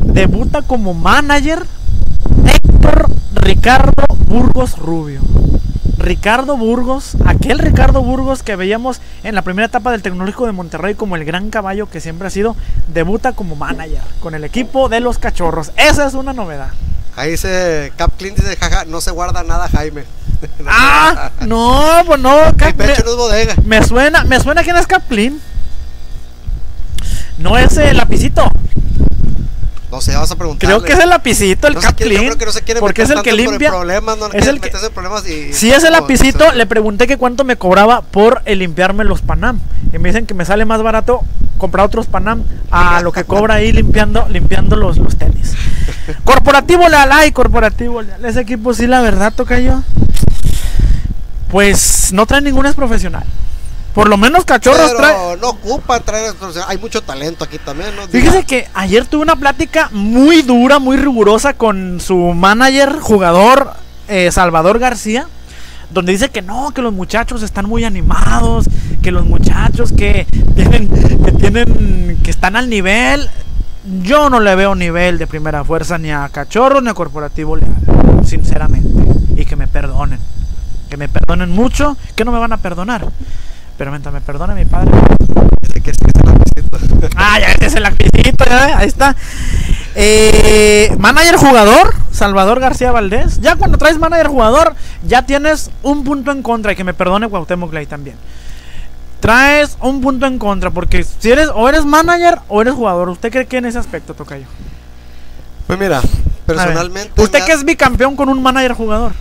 Debuta como manager Héctor Ricardo Burgos Rubio. Ricardo Burgos, aquel Ricardo Burgos que veíamos en la primera etapa del Tecnológico de Monterrey como el gran caballo que siempre ha sido, debuta como manager con el equipo de los cachorros. Esa es una novedad. Ahí dice Cap Clean, dice, jaja, no se guarda nada, Jaime. Ah, no, pues no, Cap- me, bodega. me suena, me suena quién es Caplin. No es el lapicito. No sé, vas a preguntar. Creo que es el lapicito, el no se quiere- yo Caplin. creo que no se quiere Porque es el que limpia. problemas, no es el que- meterse en problemas y- Si es el lapicito, se- le pregunté que cuánto me cobraba por el limpiarme los Panam. Y me dicen que me sale más barato comprar otros Panam a lo que cobra ahí limpiando, limpiando los, los tenis. Corporativo Leal, ay, Corporativo Leal. Ese equipo sí, la verdad, toca yo. Pues no trae ningún es profesional. Por lo menos cachorros Pero trae. no ocupa traer. Hay mucho talento aquí también, ¿no? Fíjese que ayer tuve una plática muy dura, muy rigurosa con su manager, jugador eh, Salvador García, donde dice que no, que los muchachos están muy animados, que los muchachos que tienen, que tienen, que están al nivel. Yo no le veo nivel de primera fuerza ni a Cachorros ni a Corporativo Leal, sinceramente. Y que me perdonen. Que me perdonen mucho, que no me van a perdonar. Pero mientras me perdone mi padre, Dice que sí, que está el. Ah, ya este es el lapicito, ya ahí está. Eh, manager jugador, Salvador García Valdés. Ya cuando traes manager jugador, ya tienes un punto en contra. Y que me perdone Cuauhtémoc Clay también. Traes un punto en contra, porque si eres o eres manager o eres jugador. ¿Usted cree que en ese aspecto, Tocayo? Pues mira, personalmente. ¿Usted que es bicampeón con un manager jugador?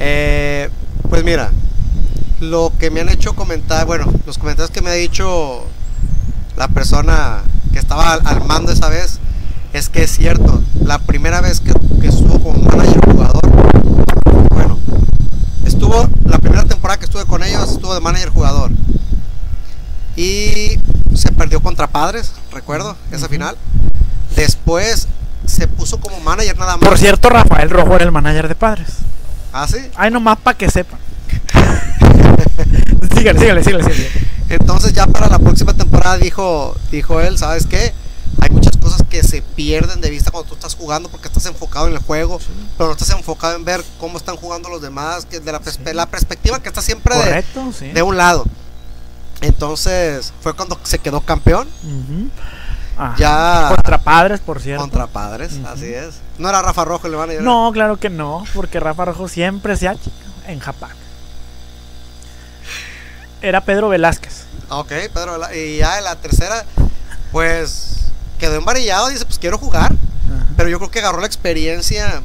Eh, pues mira, lo que me han hecho comentar, bueno, los comentarios que me ha dicho la persona que estaba al, al mando esa vez, es que es cierto, la primera vez que, que estuvo como manager jugador, bueno, estuvo, la primera temporada que estuve con ellos, estuvo de manager jugador. Y se perdió contra Padres, recuerdo, esa final. Después se puso como manager nada más. Por cierto, Rafael Rojo era el manager de padres. ¿Ah, sí? Ay, nomás para que sepan. Sígale, sígale, sígale, sígale. Entonces ya para la próxima temporada dijo, dijo él, ¿sabes qué? Hay muchas cosas que se pierden de vista cuando tú estás jugando porque estás enfocado en el juego, pero no estás enfocado en ver cómo están jugando los demás, que de la, perspe- Sí. la perspectiva que está siempre de, Correcto, sí. de un lado. Entonces fue cuando se quedó campeón Ya- Contra padres, por cierto. contra padres, así es. No era Rafa Rojo el manager. No, claro que no, porque Rafa Rojo siempre se ha chico en Japón. Era Pedro Velázquez. Ah, Ok, Pedro, la- y ya en la tercera, pues quedó embarillado, dice, pues quiero jugar. Ajá. Pero yo creo que agarró la experiencia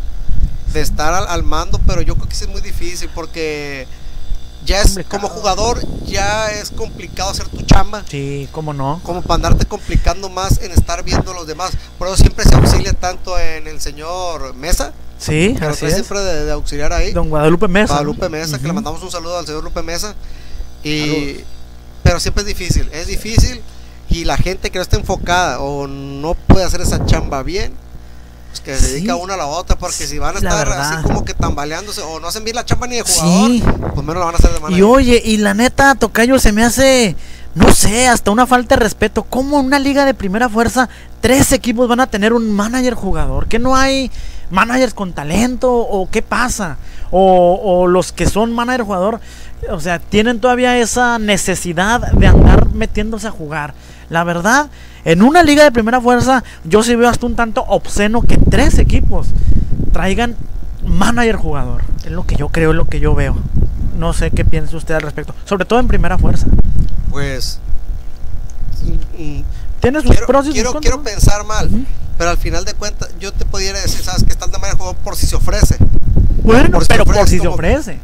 de estar al, al mando, pero yo creo que sí es muy difícil porque ya es Complicado. como jugador, ya es complicado hacer tu chamba. Sí, cómo no. Como para andarte complicando más en estar viendo a los demás. Por eso siempre se auxilia tanto en el señor Mesa, Sí, así es. siempre de, de auxiliar ahí. Don Guadalupe Mesa. Guadalupe Mesa, que le mandamos un saludo al señor Lupe Mesa. Y, pero siempre es difícil, es difícil. Y la gente que no está enfocada o no puede hacer esa chamba bien, pues que se Sí. dedica una a la otra, porque si van a La estar verdad. así como que tambaleándose o no hacen bien la chamba ni de jugador, Sí. pues menos la van a hacer de manera. Y oye, y la neta, Tocayo, se me hace, no sé, hasta una falta de respeto. ¿Cómo en una liga de primera fuerza tres equipos van a tener un manager jugador? ¿Que no hay managers con talento? ¿O qué pasa? O, o los que son manager jugador, o sea, tienen todavía esa necesidad de andar metiéndose a jugar. La verdad, en una liga de primera fuerza, yo sí veo hasta un tanto obsceno que tres equipos traigan manager jugador. Es lo que yo creo, es lo que yo veo. No sé qué piensa usted al respecto. Sobre todo en primera fuerza. Pues. Tiene sus Quiero, pros y quiero, quiero pensar mal, pero al final de cuentas, yo te pudiera decir, sabes que están de manera de jugador por si se ofrece. Bueno, por si pero ofrece por si se ofrece.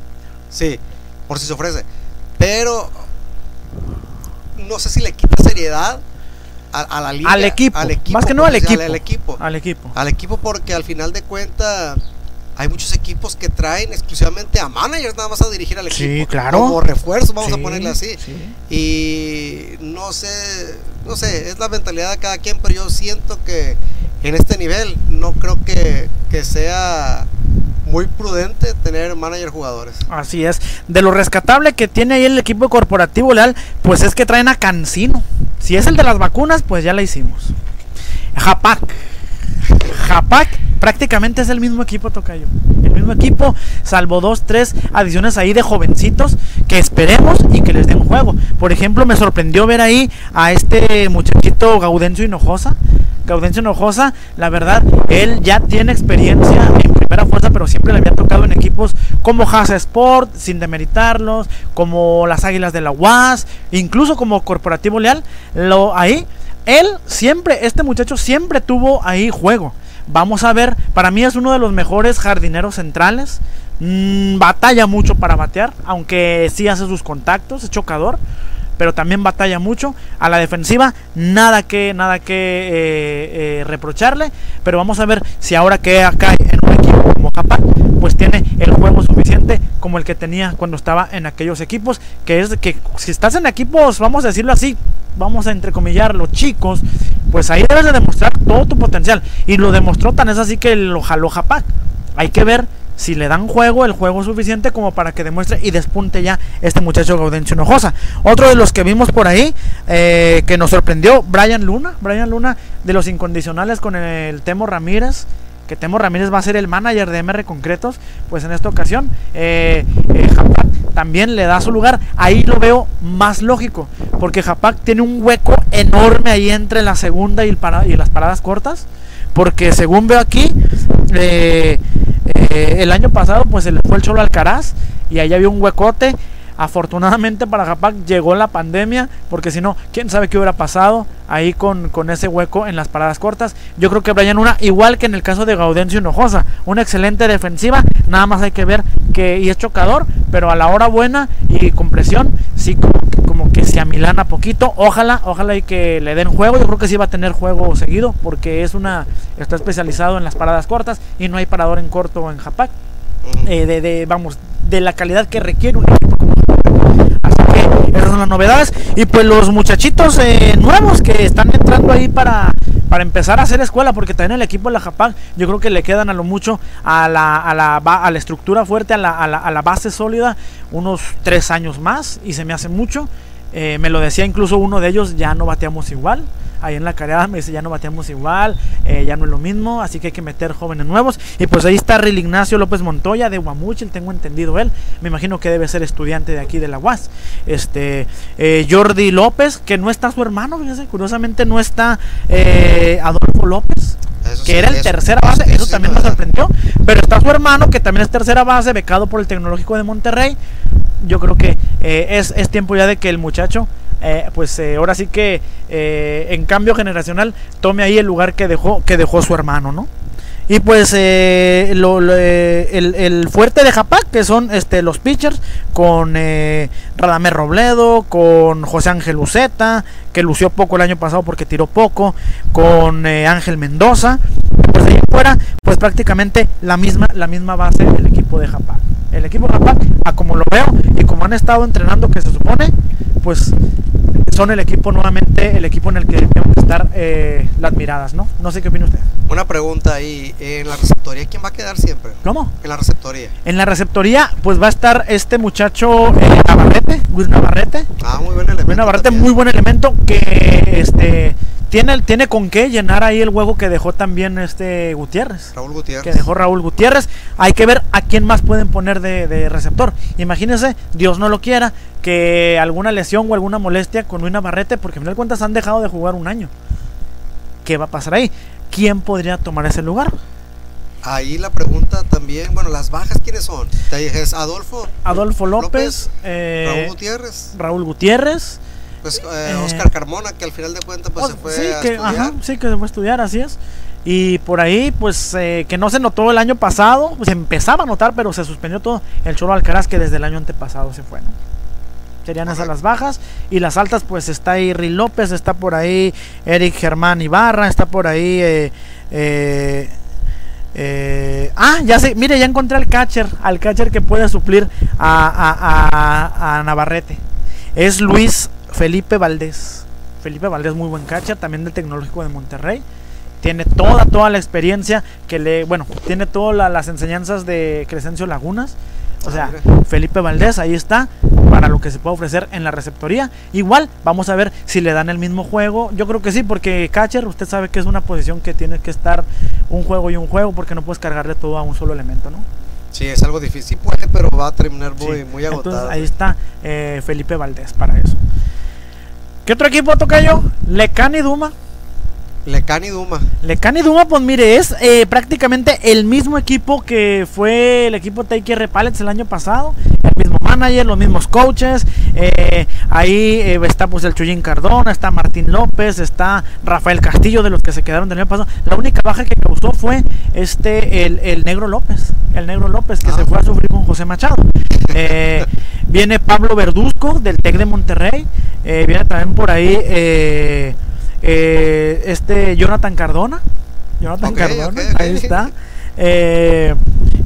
Sí, por si se ofrece. Pero no sé si le quita seriedad a, a la liga. Al equipo. Más que no al decir, equipo. Al, equipo. Al equipo. Al equipo porque al final de cuentas hay muchos equipos que traen exclusivamente a managers nada más a dirigir al Sí, equipo. claro. Como refuerzo, vamos a ponerle así. sí. Y no sé, no sé, es la mentalidad de cada quien, pero yo siento que en este nivel no creo que, que sea muy prudente tener manager jugadores. Así es. De lo rescatable que tiene ahí el equipo corporativo leal, pues es que traen a Cancino. Si es el de las vacunas, pues ya la hicimos. Japac. Japac prácticamente es el mismo equipo, Tocayo. El mismo equipo, salvo dos, tres adiciones ahí de jovencitos que esperemos y que les den juego. Por ejemplo, me sorprendió ver ahí a este muchachito Gaudencio Hinojosa. Gaudencio Hinojosa, la verdad, él ya tiene experiencia en primera fuerza, pero siempre le había tocado en equipos como Haas Sport, sin demeritarlos, como las Águilas de la UAS, incluso como Corporativo Leal. Lo, ahí, él siempre, este muchacho siempre tuvo ahí juego. Vamos a ver, para mí es uno de los mejores jardineros centrales. Mm, batalla mucho para batear, aunque sí hace sus contactos, es chocador, pero también batalla mucho. A la defensiva, nada que, nada que eh, eh, reprocharle. Pero vamos a ver si ahora que acá en un equipo como Japan, pues tiene el juego suficiente como el que tenía cuando estaba en aquellos equipos. Que es que si estás en equipos, vamos a decirlo así, vamos a entrecomillar, los chicos, pues ahí debes de demostrar todo tu potencial. Y lo demostró tan es así que lo jaló Japan. Hay que ver si le dan juego, el juego suficiente como para que demuestre y despunte ya este muchacho Gaudencio Hinojosa. Otro de los que vimos por ahí, eh, que nos sorprendió, Brian Luna. Brian Luna de los incondicionales con el Temo Ramírez. Que Temo Ramírez va a ser el manager de MR Concretos. Pues en esta ocasión, eh, eh, Japac también le da su lugar. Ahí lo veo más lógico. Porque Japac tiene un hueco enorme ahí entre la segunda y, el y las paradas cortas. Porque según veo aquí, eh, el año pasado pues se le fue el Cholo Alcaraz y ahí había un huecote. Afortunadamente para Japac llegó la pandemia, porque si no, quién sabe qué hubiera pasado. ahí con, con, ese hueco en las paradas cortas. Yo creo que Brian Una, igual que en el caso de Gaudencio Hinojosa, una excelente defensiva, nada más hay que ver que y es chocador, pero a la hora buena y con presión, sí como, como que se amilana poquito. Ojalá, ojalá y que le den juego. Yo creo que sí va a tener juego seguido, porque es una, está especializado en las paradas cortas y no hay parador en corto en Japac. Eh, de, de, vamos, de la calidad que requiere un equipo que son las novedades. Y pues los muchachitos eh, nuevos que están entrando ahí para, para empezar a hacer escuela, porque también el equipo de la Japán, yo creo que le quedan a lo mucho a la, a la, a la estructura fuerte, a la, a, la, a la, base sólida, unos tres años más, y se me hace mucho. Eh, me lo decía incluso uno de ellos, ya no bateamos igual ahí en la carrera me dice ya no bateamos igual, eh, ya no es lo mismo, así que hay que meter jóvenes nuevos. Y pues ahí está Ril Ignacio López Montoya de Guamuchil, tengo entendido él, me imagino que debe ser estudiante de aquí de la UAS. Este, eh, Jordi López, que no está su hermano, fíjense, curiosamente no está eh, Adolfo López. Eso que sí, era el tercera base, eso, eso sí también me sorprendió. Pero está su hermano, que también es tercera base, becado por el Tecnológico de Monterrey. Yo creo que eh, es, es tiempo ya de que el muchacho eh, pues eh, ahora sí que eh, en cambio generacional tome ahí el lugar que dejó que dejó su hermano, ¿no? Y pues lo, el, el, fuerte de Japac, que son este, los pitchers, con eh, Robledo, con José Ángel Luceta, que lució poco el año pasado porque tiró poco, con Ángel Mendoza. Pues ahí fuera, pues prácticamente la misma, la misma base del equipo de Japac. El equipo de Japac, a como lo veo y como han estado entrenando, que se supone, pues son el equipo nuevamente, el equipo en el que deben estar eh, las miradas, ¿no? No sé qué opina usted. Una pregunta ahí, en la receptoría, ¿quién va a quedar siempre? ¿Cómo? En la receptoría. En la receptoría, pues va a estar este muchacho eh, Navarrete, Luis Navarrete. Ah, muy buen elemento. Luis Navarrete, también. muy buen elemento que este tiene, tiene con qué llenar ahí el huevo que dejó también este Gutiérrez. Raúl Gutiérrez. Que dejó Raúl Gutiérrez. Hay que ver a quién más pueden poner de, de receptor. Imagínense, Dios no lo quiera, que alguna lesión o alguna molestia con Luis Navarrete, porque al final de cuentas han dejado de jugar un año. ¿Qué va a pasar ahí? ¿Quién podría tomar ese lugar? Ahí la pregunta también, bueno, las bajas, ¿quiénes son? Te Adolfo. Adolfo López. López eh, Raúl Gutiérrez. Raúl Gutiérrez. Pues eh, Oscar Carmona, que al final de cuentas pues, oh, se fue sí, a que, estudiar. Ajá, sí, que se fue a estudiar, así es. Y por ahí, pues, eh, que no se notó el año pasado, pues empezaba a notar, pero se suspendió todo. El Cholo Alcaraz, que desde el año antepasado se fue, ¿no? Serían esas las bajas. Y las altas, pues está ahí Ril López, está por ahí Eric Germán Ibarra, está por ahí. Eh, eh, eh, ah, ya sé, mire, ya encontré al catcher, al catcher que puede suplir a, a, a, a Navarrete. Es Luis Felipe Valdés. Felipe Valdés, muy buen catcher, también del Tecnológico de Monterrey. Tiene toda, toda la experiencia que le, bueno, tiene todas la, las enseñanzas de Crescencio Lagunas. O sea, Felipe Valdés, ahí está, para lo que se puede ofrecer en la receptoría. Igual, vamos a ver si le dan el mismo juego. Yo creo que sí, porque catcher, usted sabe que es una posición que tiene que estar un juego y un juego, porque no puedes cargarle todo a un solo elemento, ¿no? Sí, es algo difícil, puede, pero va a terminar muy, sí. muy agotado. Entonces, ahí está eh, Felipe Valdés para eso. ¿Qué otro equipo toca yo? Lecán y Duma. Lecán y Duma. Lecán y Duma, pues mire, es eh, prácticamente el mismo equipo que fue el equipo TQR Pallets el año pasado. El mismo manager, los mismos coaches. Eh, ahí eh, está pues el Chuyín Cardona, está Martín López, está Rafael Castillo de los que se quedaron del año pasado. La única baja que causó fue este el, el Negro López. El Negro López que ah. se fue a sufrir con José Machado. viene Pablo Verduzco del TEC de Monterrey. viene también por ahí eh, este Jonathan Cardona. Jonathan okay, Cardona, okay, okay. ahí está. Eh,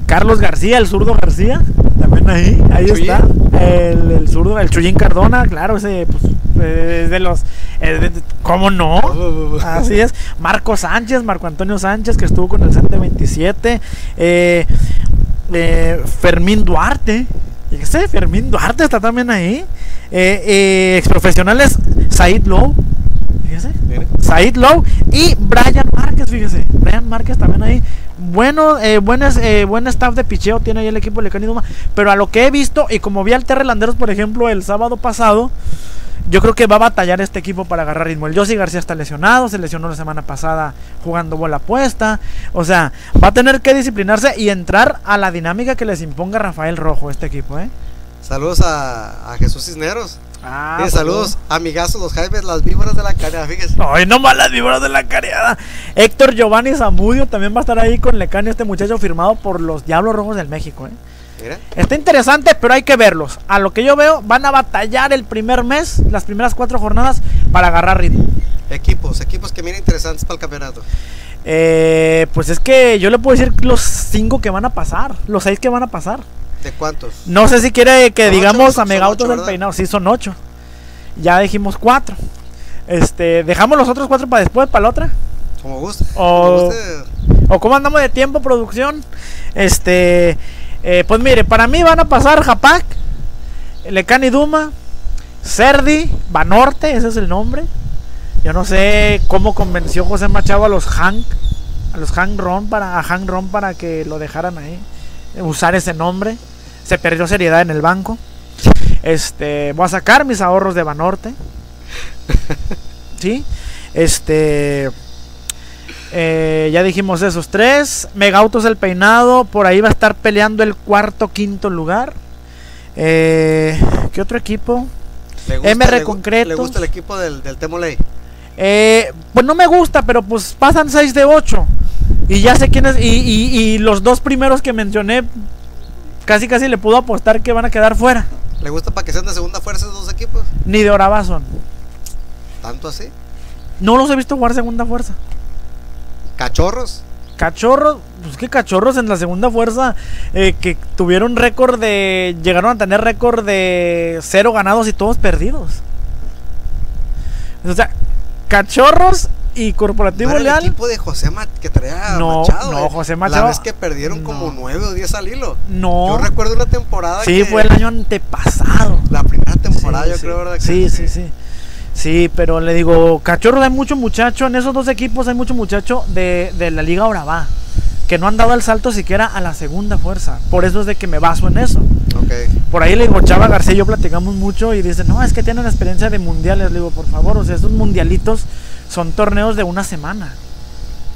Carlos García, el zurdo García, también ahí, ahí está. El, el zurdo, el Chuyín Cardona, claro, ese pues, es de los. De, ¿Cómo no? Así es. Marco Sánchez, Marco Antonio Sánchez, que estuvo con el CT27. Eh, eh, Fermín Duarte. Ese Fermín Duarte está también ahí. Eh, eh, ex profesionales Said Lowe, fíjese. Said Lowe y Brian Márquez, fíjese. Brian Márquez también ahí. Bueno, eh, buenas, eh, buen staff de picheo tiene ahí el equipo de Lecán Pero a lo que he visto, y como vi al Terre Landeros, por ejemplo, el sábado pasado, yo creo que va a batallar este equipo para agarrar ritmo. El Josie García está lesionado, se lesionó la semana pasada jugando bola puesta. O sea, va a tener que disciplinarse y entrar a la dinámica que les imponga Rafael Rojo, este equipo, ¿eh? Saludos a, a, Jesús Cisneros. Ah, pues saludos, amigazos, los Jaimes, las víboras de la careada, fíjese. Ay, no más las víboras de la careada. Héctor Giovanni Zamudio también va a estar ahí con Lecani, este muchacho firmado por los Diablos Rojos del México, ¿eh? Está interesante, pero hay que verlos. A lo que yo veo, van a batallar el primer mes, las primeras cuatro jornadas, para agarrar ritmo. Equipos, equipos que miren interesantes para el campeonato. Eh, pues es que yo le puedo decir los cinco que van a pasar, los seis que van a pasar. ¿De cuántos? No sé si quiere que digamos a Megautos del peinado. Sí, son ocho. Ya dijimos cuatro. Este, dejamos los otros cuatro para después, para la otra. Como guste. O, o cómo andamos de tiempo, producción. Este, eh, pues mire, para mí van a pasar Japac, Lecani Duma, Cerdi, Banorte, ese es el nombre. Yo no sé cómo convenció José Machado a los Hank, a los Hank Ron para, a Hank Ron para que lo dejaran ahí, usar ese nombre. Se perdió seriedad en el banco. Este, voy a sacar mis ahorros de Banorte. ¿Sí? Este. Eh, ya dijimos esos tres. Megautos el peinado. Por ahí va a estar peleando el cuarto, quinto lugar. Eh, ¿Qué otro equipo? MR Concreto. ¿Le gusta el equipo del, del Temoley? Eh, pues no me gusta, pero pues pasan 6 de 8. Y ya sé quiénes. Y, y, los dos primeros que mencioné, casi casi le pudo apostar que van a quedar fuera. ¿Le gusta para que sean de segunda fuerza esos dos equipos? Ni de Orabazón. ¿Tanto así? No los he visto jugar segunda fuerza. ¿Cachorros? Cachorros, pues que cachorros en la segunda fuerza eh, que tuvieron récord de. Llegaron a tener récord de cero ganados y todos perdidos. O sea, cachorros y Corporativo ¿No Leal. el equipo de José que traía no, Machado. No, José Machado. La vez que perdieron como nueve o diez al hilo. No. Yo recuerdo una temporada. Sí, fue el año antepasado. La primera temporada, yo creo, ¿verdad? sí, sí, sí. Sí, pero le digo, cachorro, hay mucho muchacho, en esos dos equipos hay mucho muchacho de, de la Liga Brava, que no han dado el salto siquiera a la segunda fuerza. Por eso es de que me baso en eso. Okay. Por ahí le digo, Chava García y yo platicamos mucho y dice, no, es que tienen experiencia de mundiales. Le digo, por favor, o sea, estos mundialitos son torneos de una semana.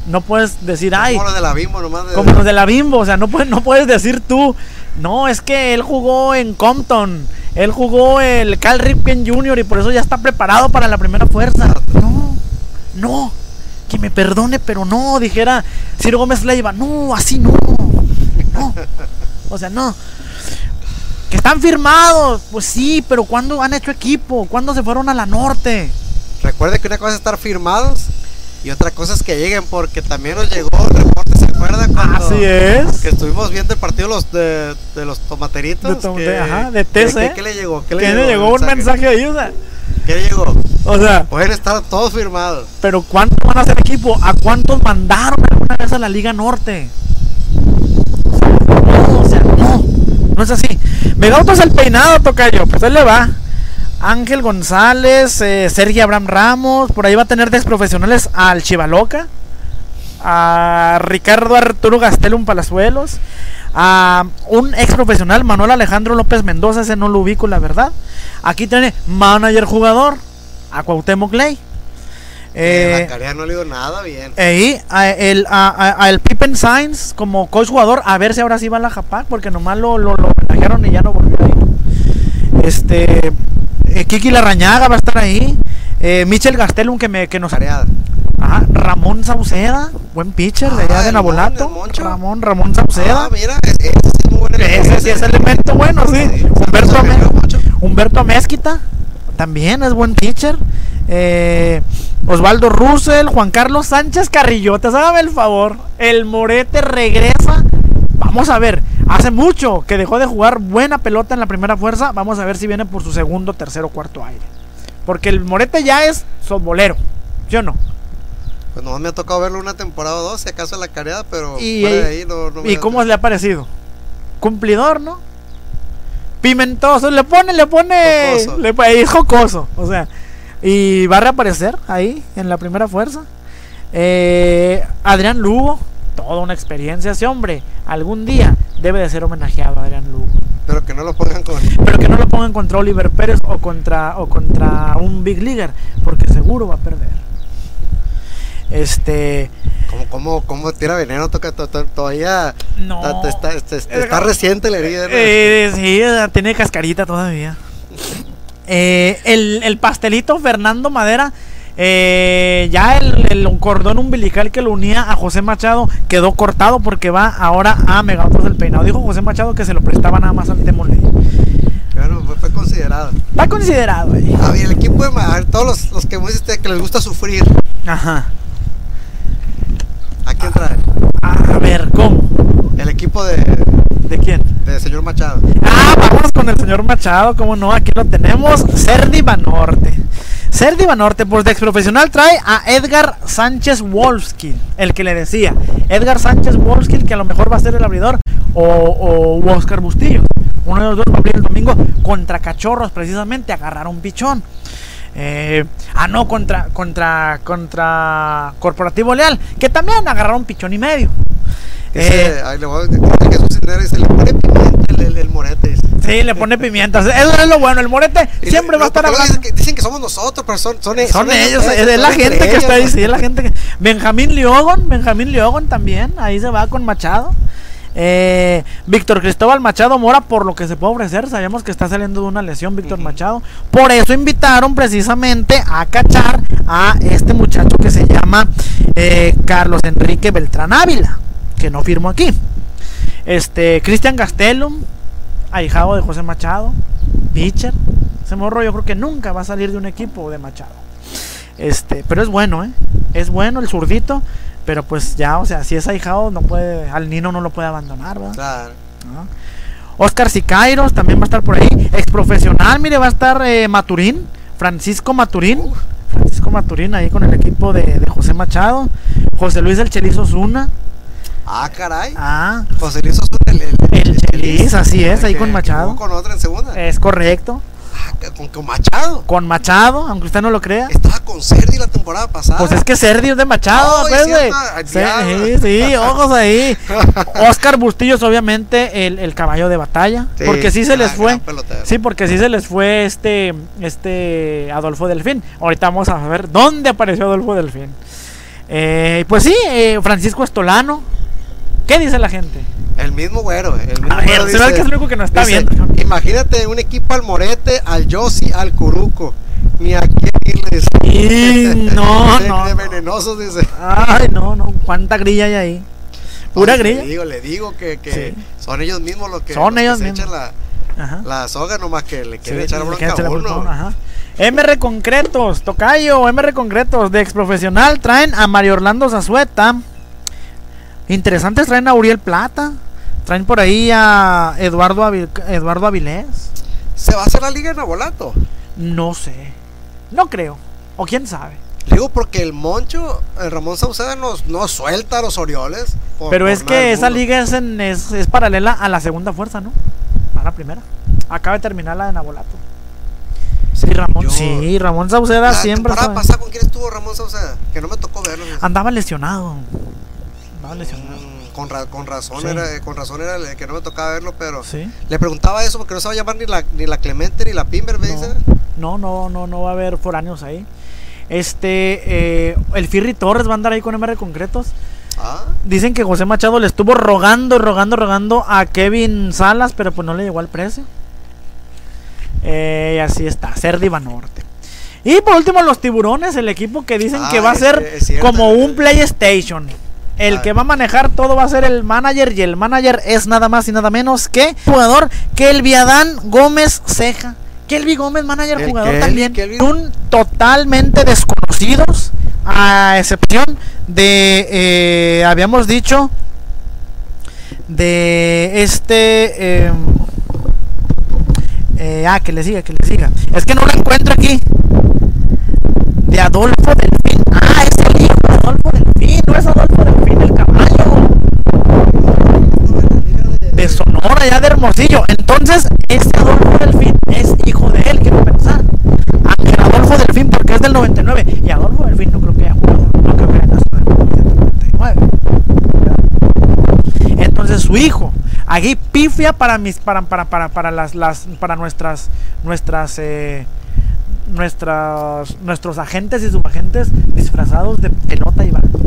No puedes decir, ay. Como los de la Bimbo, nomás. Como los de la Bimbo, o sea, no puedes, no puedes decir tú, no, es que él jugó en Compton él jugó el Cal Ripken Jr. y por eso ya está preparado para la primera fuerza. No, no, que me perdone, pero no, dijera Ciro Gómez Leiva. No, así no. No. O sea, no. Que están firmados. Pues sí, pero ¿cuándo han hecho equipo? ¿Cuándo se fueron a la norte? Recuerde que una cosa es estar firmados y otra cosa es que lleguen, porque también nos llegó el reporte, ¿se acuerda? Cuando Así es. Que estuvimos viendo el partido los de, de los tomateritos. De, ajá, de TC. ¿Qué, le llegó? ¿Qué le, llegó? un mensaje ahí, o sea. ¿Qué le llegó? O sea. Pueden estar todos firmados. Pero ¿cuántos van a ser equipo? ¿A cuántos mandaron alguna vez a la Liga Norte? No, o sea, no. No es así. Me es el peinado, toca yo. Pues él le va. Ángel González, eh, Sergio Abraham Ramos, por ahí va a tener de profesionales al Chivaloca, a Ricardo Arturo Gastelum Palazuelos, a un ex profesional, Manuel Alejandro López Mendoza, ese no lo ubico la verdad. Aquí tiene manager jugador, a Cuauhtémoc Ley. Eh, la no le dio nada bien. Y a el, a, el Pippen Sainz como coach jugador, a ver si ahora sí va a la Japac, porque nomás lo, lo, lo y ya no volvió a ir. Este, eh, Kiki Larrañaga va a estar ahí. Eh, Michel Gastelum que, me, que nos... Ajá, Ramón Sauceda, buen pitcher de allá de ah, Nabolato. Ramón, Ramón Sauceda. Ah, mira, ese, es muy buen Ese sí es elemento bueno, sí. Humberto, Humberto Mezquita, también es buen pitcher. Eh, Osvaldo Russell, Juan Carlos Sánchez Carrillote, hágame el favor. El Morete regresa. Vamos a ver, Hace mucho que dejó de jugar buena pelota en la primera fuerza. Vamos a ver si viene por su segundo, tercero, cuarto aire. Porque el Morete ya es softbolero. ¿Sí o no? Pues no me ha tocado verlo una temporada o dos, si acaso en la careada, pero y, ahí no, ¿Y cómo le ha parecido? Cumplidor, ¿no? Pimentoso, le pone, le pone. Jocoso. Le, es jocoso, o sea. Y va a reaparecer ahí en la primera fuerza. Eh, Adrián Lugo, toda una experiencia ese hombre. Algún día debe de ser homenajeado a Adrián Lugo. Pero que no lo pongan con... Pero que no lo pongan contra Oliver Pérez o contra, o contra un Big Leaguer, porque seguro va a perder. Este. ¿Cómo, cómo, cómo tira veneno? Toca todavía. No. Está, está, está, reciente la herida. Eh, sí, tiene cascarita todavía. Eh, el, el pastelito Fernando Madera. eh, ya el, el cordón umbilical que lo unía a José Machado quedó cortado porque va ahora a Megaotros del Peinado. Dijo José Machado que se lo prestaba nada más al Temole. Bueno, fue, fue considerado. Está considerado, eh. A ver, el equipo de Ma- a ver, todos los, los que me dijiste que les gusta sufrir. Ajá. ¿A quién? A ver, ¿cómo? El equipo de, ¿De quién? de señor Machado. Ah, vamos con el señor Machado, ¿cómo no? Aquí lo tenemos. Cerdi Banorte. Cerdi Banorte, pues de ex profesional trae a Edgar Sánchez Wolski, el que le decía. Edgar Sánchez Wolski, que a lo mejor va a ser el abridor, o, o Oscar Bustillo. Uno de los dos va a abrir el domingo contra Cachorros, precisamente, agarrar un pichón. Eh, ah, no, contra, contra, contra Corporativo Leal, que también agarraron pichón y medio. Dice, Eh, ahí le voy a Jesús le pone pimienta el, el, el morete. Sí, le pone pimientas. Eso es lo bueno. El morete siempre va a estar hablando. Dicen que, dicen que somos nosotros, pero son, son, Son ellos, son es la gente que ellos, está ahí, es la gente que... Benjamín Liogon, Benjamín Liogon también, ahí se va con Machado. Eh, Víctor Cristóbal Machado Mora, por lo que se puede ofrecer, sabemos que está saliendo de una lesión Víctor. Machado. Por eso invitaron precisamente a cachar a este muchacho que se llama eh, Carlos Enrique Beltrán Ávila, que no firmó aquí. Este, Cristian Gastelum, ahijado de José Machado, pitcher. Ese morro yo creo que nunca va a salir de un equipo de Machado. Este, pero es bueno, ¿eh? Es bueno el zurdito, pero pues ya, o sea, si es ahijado, no puede, al Nino no lo puede abandonar, ¿verdad? Claro. ¿no? Oscar Sicairos también va a estar por ahí. Ex profesional, mire, va a estar eh, Maturín, Francisco Maturín. Uf. Francisco Maturín ahí con el equipo de, de José Machado. José Luis el Chelizo Zuna. Ah, caray. Ah, José Luis Osuna, el, el, El Chelis, así es, ahí con Machado. con otra en segunda. es correcto. Ah, con, con Machado. Con Machado, aunque usted no lo crea. Estaba con Cerdi la temporada pasada. Pues es que Serdi es de Machado, pues, ay, Sí, sí, ojos ahí. Oscar Bustillos, obviamente, el, el caballo de batalla. Sí, porque sí se les fue. Sí, porque sí se les fue este, este Adolfo Delfín. Ahorita vamos a ver dónde apareció Adolfo Delfín. Eh, pues sí, eh, Francisco Estolano. ¿Qué dice la gente? El mismo güero. El mismo A ver, güero se ve que es el único que nos está dice, viendo. Imagínate un equipo al Morete, al Yossi, al Curuco. Ni a quién irles. No, de, no, de no. venenosos, dice. Ay, no, no. ¿Cuánta grilla hay ahí? Pura grilla. Le digo, le digo que, que Sí. son ellos mismos los que, Son los que ellos se mismos. echan la, Ajá. la soga, nomás que le quieren Sí, echar bronca a uno. ajá. MR Concretos, Tocayo, MR Concretos, de ex profesional, traen a Mario Orlando Zazueta. Interesantes traen a Uriel Plata. Traen por ahí a Eduardo, Avi- Eduardo Avilés. ¿Se va a hacer la liga en Abolato? No sé. No creo. O quién sabe. Digo porque el Moncho, el Ramón Sauceda nos, nos suelta a los Orioles. por- Pero por es que esa liga es, en- es, es paralela a la segunda fuerza, ¿no? A la primera. Acaba de terminar la de Nabolato. Sí, Ramón. Yo- Sí, Ramón Sauceda La siempre. estaba- pasada, ¿con quién estuvo Ramón Sauceda? Que no me tocó verlo. Andaba lesionado. Andaba lesionado. Mm, con, ra- con razón Sí. era, con razón era el que no me tocaba verlo, pero Sí. le preguntaba eso porque no se va a llamar ni la, ni la Clemente ni la Pimber, me dice. No, no, no, no va a haber foráneos ahí. Este, eh, el Firri Torres va a andar ahí con MR Concretos. Ah, Dicen que José Machado le estuvo rogando, rogando, rogando a Kevin Salas, pero pues no le llegó al precio. Eh, y así está, Cerdiva Norte. Y por último, los tiburones, el equipo que dicen que Ah, va a ser cierto, como un PlayStation. El que va a manejar todo va a ser el manager y el manager es nada más y nada menos que jugador que el Viadán Gómez Ceja. Kelvin Gómez, manager, El jugador también. Kelvin. Un totalmente desconocidos, a excepción de, eh, habíamos dicho, de este... em, eh, ah, que le siga, que le siga. Es que no lo encuentro aquí. De Adolfo Delfín. Ah, es el hijo de Adolfo Delfín. No es Adolfo Delfín, el caballo. De Sonora, ya de Hermosillo. Entonces, este Adolfo Delfín es hijo de él, quiero pensar. Ángel Adolfo Delfín, porque es del 99. Y Adolfo Delfín no creo que haya jugado. No creo que haya nacido en el 99. Entonces su hijo, aquí pifia para mis, para, para, para, para las, las, para nuestras, nuestras, eh, nuestras, nuestros agentes y subagentes disfrazados de pelota y barco.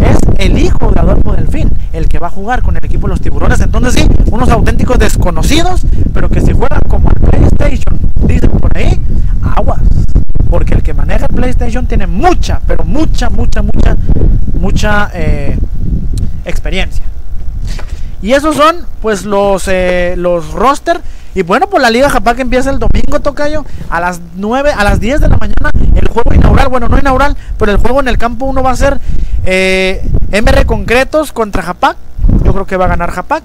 Es el hijo de Adolfo Delfín, el que va a jugar con el equipo de los tiburones. Entonces sí, unos auténticos desconocidos, pero que si juegan como el PlayStation, dicen por ahí, aguas. Porque el que maneja el PlayStation tiene mucha, pero mucha, mucha, mucha, mucha eh, experiencia. Y esos son, pues, los, eh, los roster. Y bueno, pues la Liga Japá que empieza el domingo, Tocayo, a las 9, a las 10 de la mañana, el juego inaugural, bueno, no inaugural, pero el juego en el campo 1 va a ser eh, MR Concretos contra Japac. Yo creo que va a ganar Japac.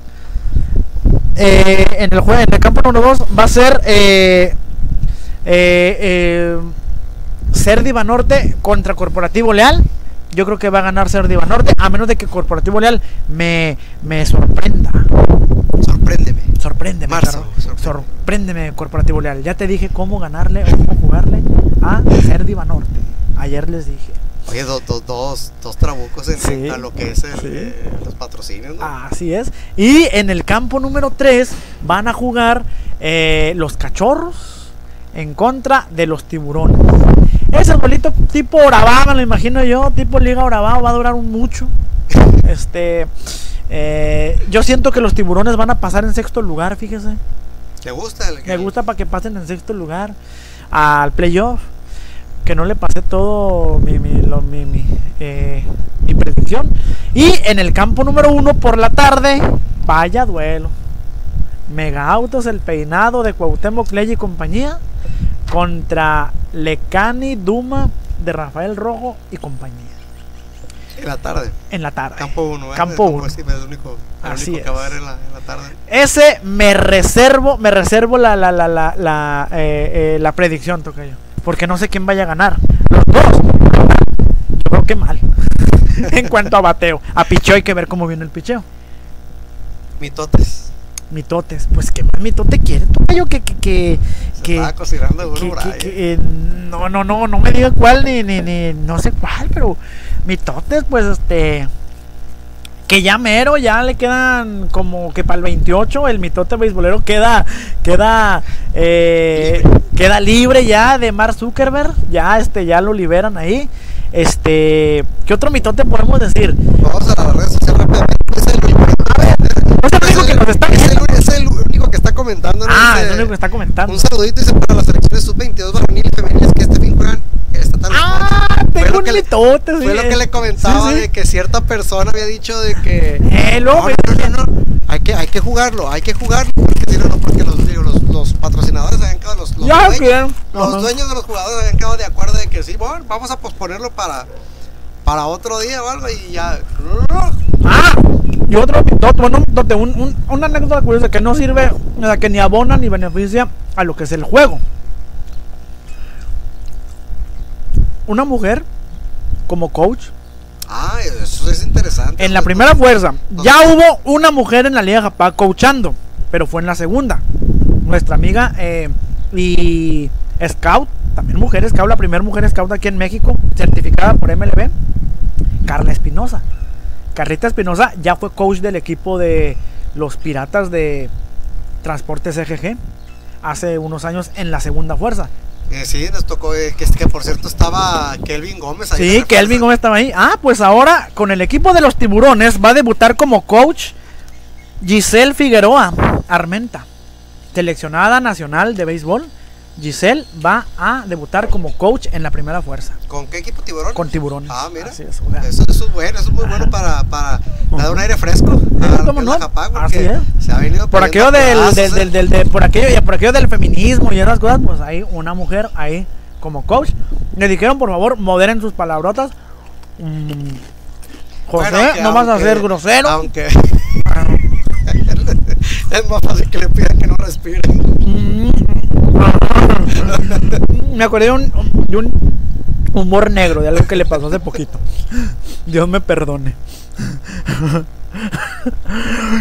Eh, en, el juego, en el campo número 2 va a ser eh, eh, Norte contra Corporativo Leal. Yo creo que va a ganar Cerdiva Norte, a menos de que Corporativo Leal me, me sorprenda. Sorpréndeme. Sorpréndeme, Marzo, sorprende. sorpréndeme, Corporativo Leal. Ya te dije cómo ganarle o cómo jugarle a Cerdiva Norte. Ayer les dije. Oye, do- do- dos, dos trabucos en, Sí. a lo que es el, Sí. eh, los patrocinios, ¿no? Así es. Y en el campo número 3 van a jugar eh, los cachorros en contra de los tiburones. Ese bolito tipo Orabá, me lo imagino yo, tipo Liga Orabá, va a durar un mucho. Este, eh, yo siento que los tiburones van a pasar en sexto lugar, fíjese. ¿Te gusta? El, Me gusta para que pasen en sexto lugar al playoff. Que no le pasé todo mi, mi, lo- mi, mi, eh, mi predicción. Y en el campo número uno por la tarde, vaya duelo. Mega Autos, el peinado de Cuauhtémoc Ley y compañía. Contra Lecani Duma de Rafael Rojo y compañía. En la tarde. En la tarde. Campo 1. Campo uno. Sí, es el único, el Así único que va a es. haber en la, en la tarde. Ese me reservo, me reservo la, la, la, la, la, eh, eh, la predicción, Tocayo. Porque no sé quién vaya a ganar. Los dos. Yo creo que mal. en cuanto a bateo. A picheo hay que ver cómo viene el picheo. Mitotes. Mitotes. Pues que más mitote quiere, Tocayo, que, que, que, Se que, estaba cocinando que- que, eh, no, no, no, no me diga cuál ni, ni, ni, no sé cuál, pero mitotes, pues este, que ya mero, ya le quedan como que para el 28, el mitote beisbolero queda, queda, eh, queda libre ya de Mark Zuckerberg, ya este, ya lo liberan ahí. Este, ¿qué otro mitote podemos decir? Vamos a las redes sociales rápidamente. Es el único, es el único que nos está es el, es el único que está comentando. ¿no? Ah, es el único que está comentando. Un saludito dice para las selecciones sub-22 varonil y femeniles que este fin juegan el estatal. Ah, Fue lo que le- Fue lo que le comentaba Sí, sí. de que cierta persona había dicho de que Eh, no, no, no, no, hay que hay que jugarlo, hay que jugarlo porque si no, porque los, digo, los, los patrocinadores habían quedado los, los, Ya, dueños, claro. los dueños de los jugadores habían quedado de acuerdo de que sí, bueno, vamos a posponerlo para para otro día o algo y ya Ah, y otro bueno, un mitote, un- un- una anécdota curiosa que no sirve, o sea, que ni abona ni beneficia a lo que es el juego. Una mujer como coach Ah, eso es interesante. en la primera fuerza. Ya hubo una mujer en la Liga Japá coachando, pero fue en la segunda. Nuestra amiga eh, y Scout, también mujer Scout, la primera mujer Scout aquí en México, certificada por MLB, Carla Espinosa. Carlita Espinosa ya fue coach del equipo de los Piratas de Transportes EGG hace unos años en la segunda fuerza. Eh, sí, nos tocó eh, que, que por cierto estaba Kelvin Gómez ahí. Sí, en la que Elvin fuerza. Gómez estaba ahí. Ah, pues ahora con el equipo de los tiburones va a debutar como coach Giselle Figueroa Armenta, seleccionada nacional de béisbol. Giselle va a debutar como coach en la primera fuerza ¿Con qué equipo tiburón? con tiburones. Ah, mira. Es, o sea, Eso, eso es bueno, eso es muy bueno para, para dar un aire fresco a ¿cómo no? la Japá, porque Así es. se ha venido por aquello del, pedazos, del, del, del- de- por aquello y por aquello del feminismo y esas cosas, pues hay una mujer ahí como coach. Le dijeron, por favor, moderen sus palabrotas. Mm, José, Bueno, no vas a ser grosero. Aunque es más fácil que le pidan que no respire. Mm. Me acordé de un, de un humor negro, de algo que le pasó hace poquito. Dios me perdone.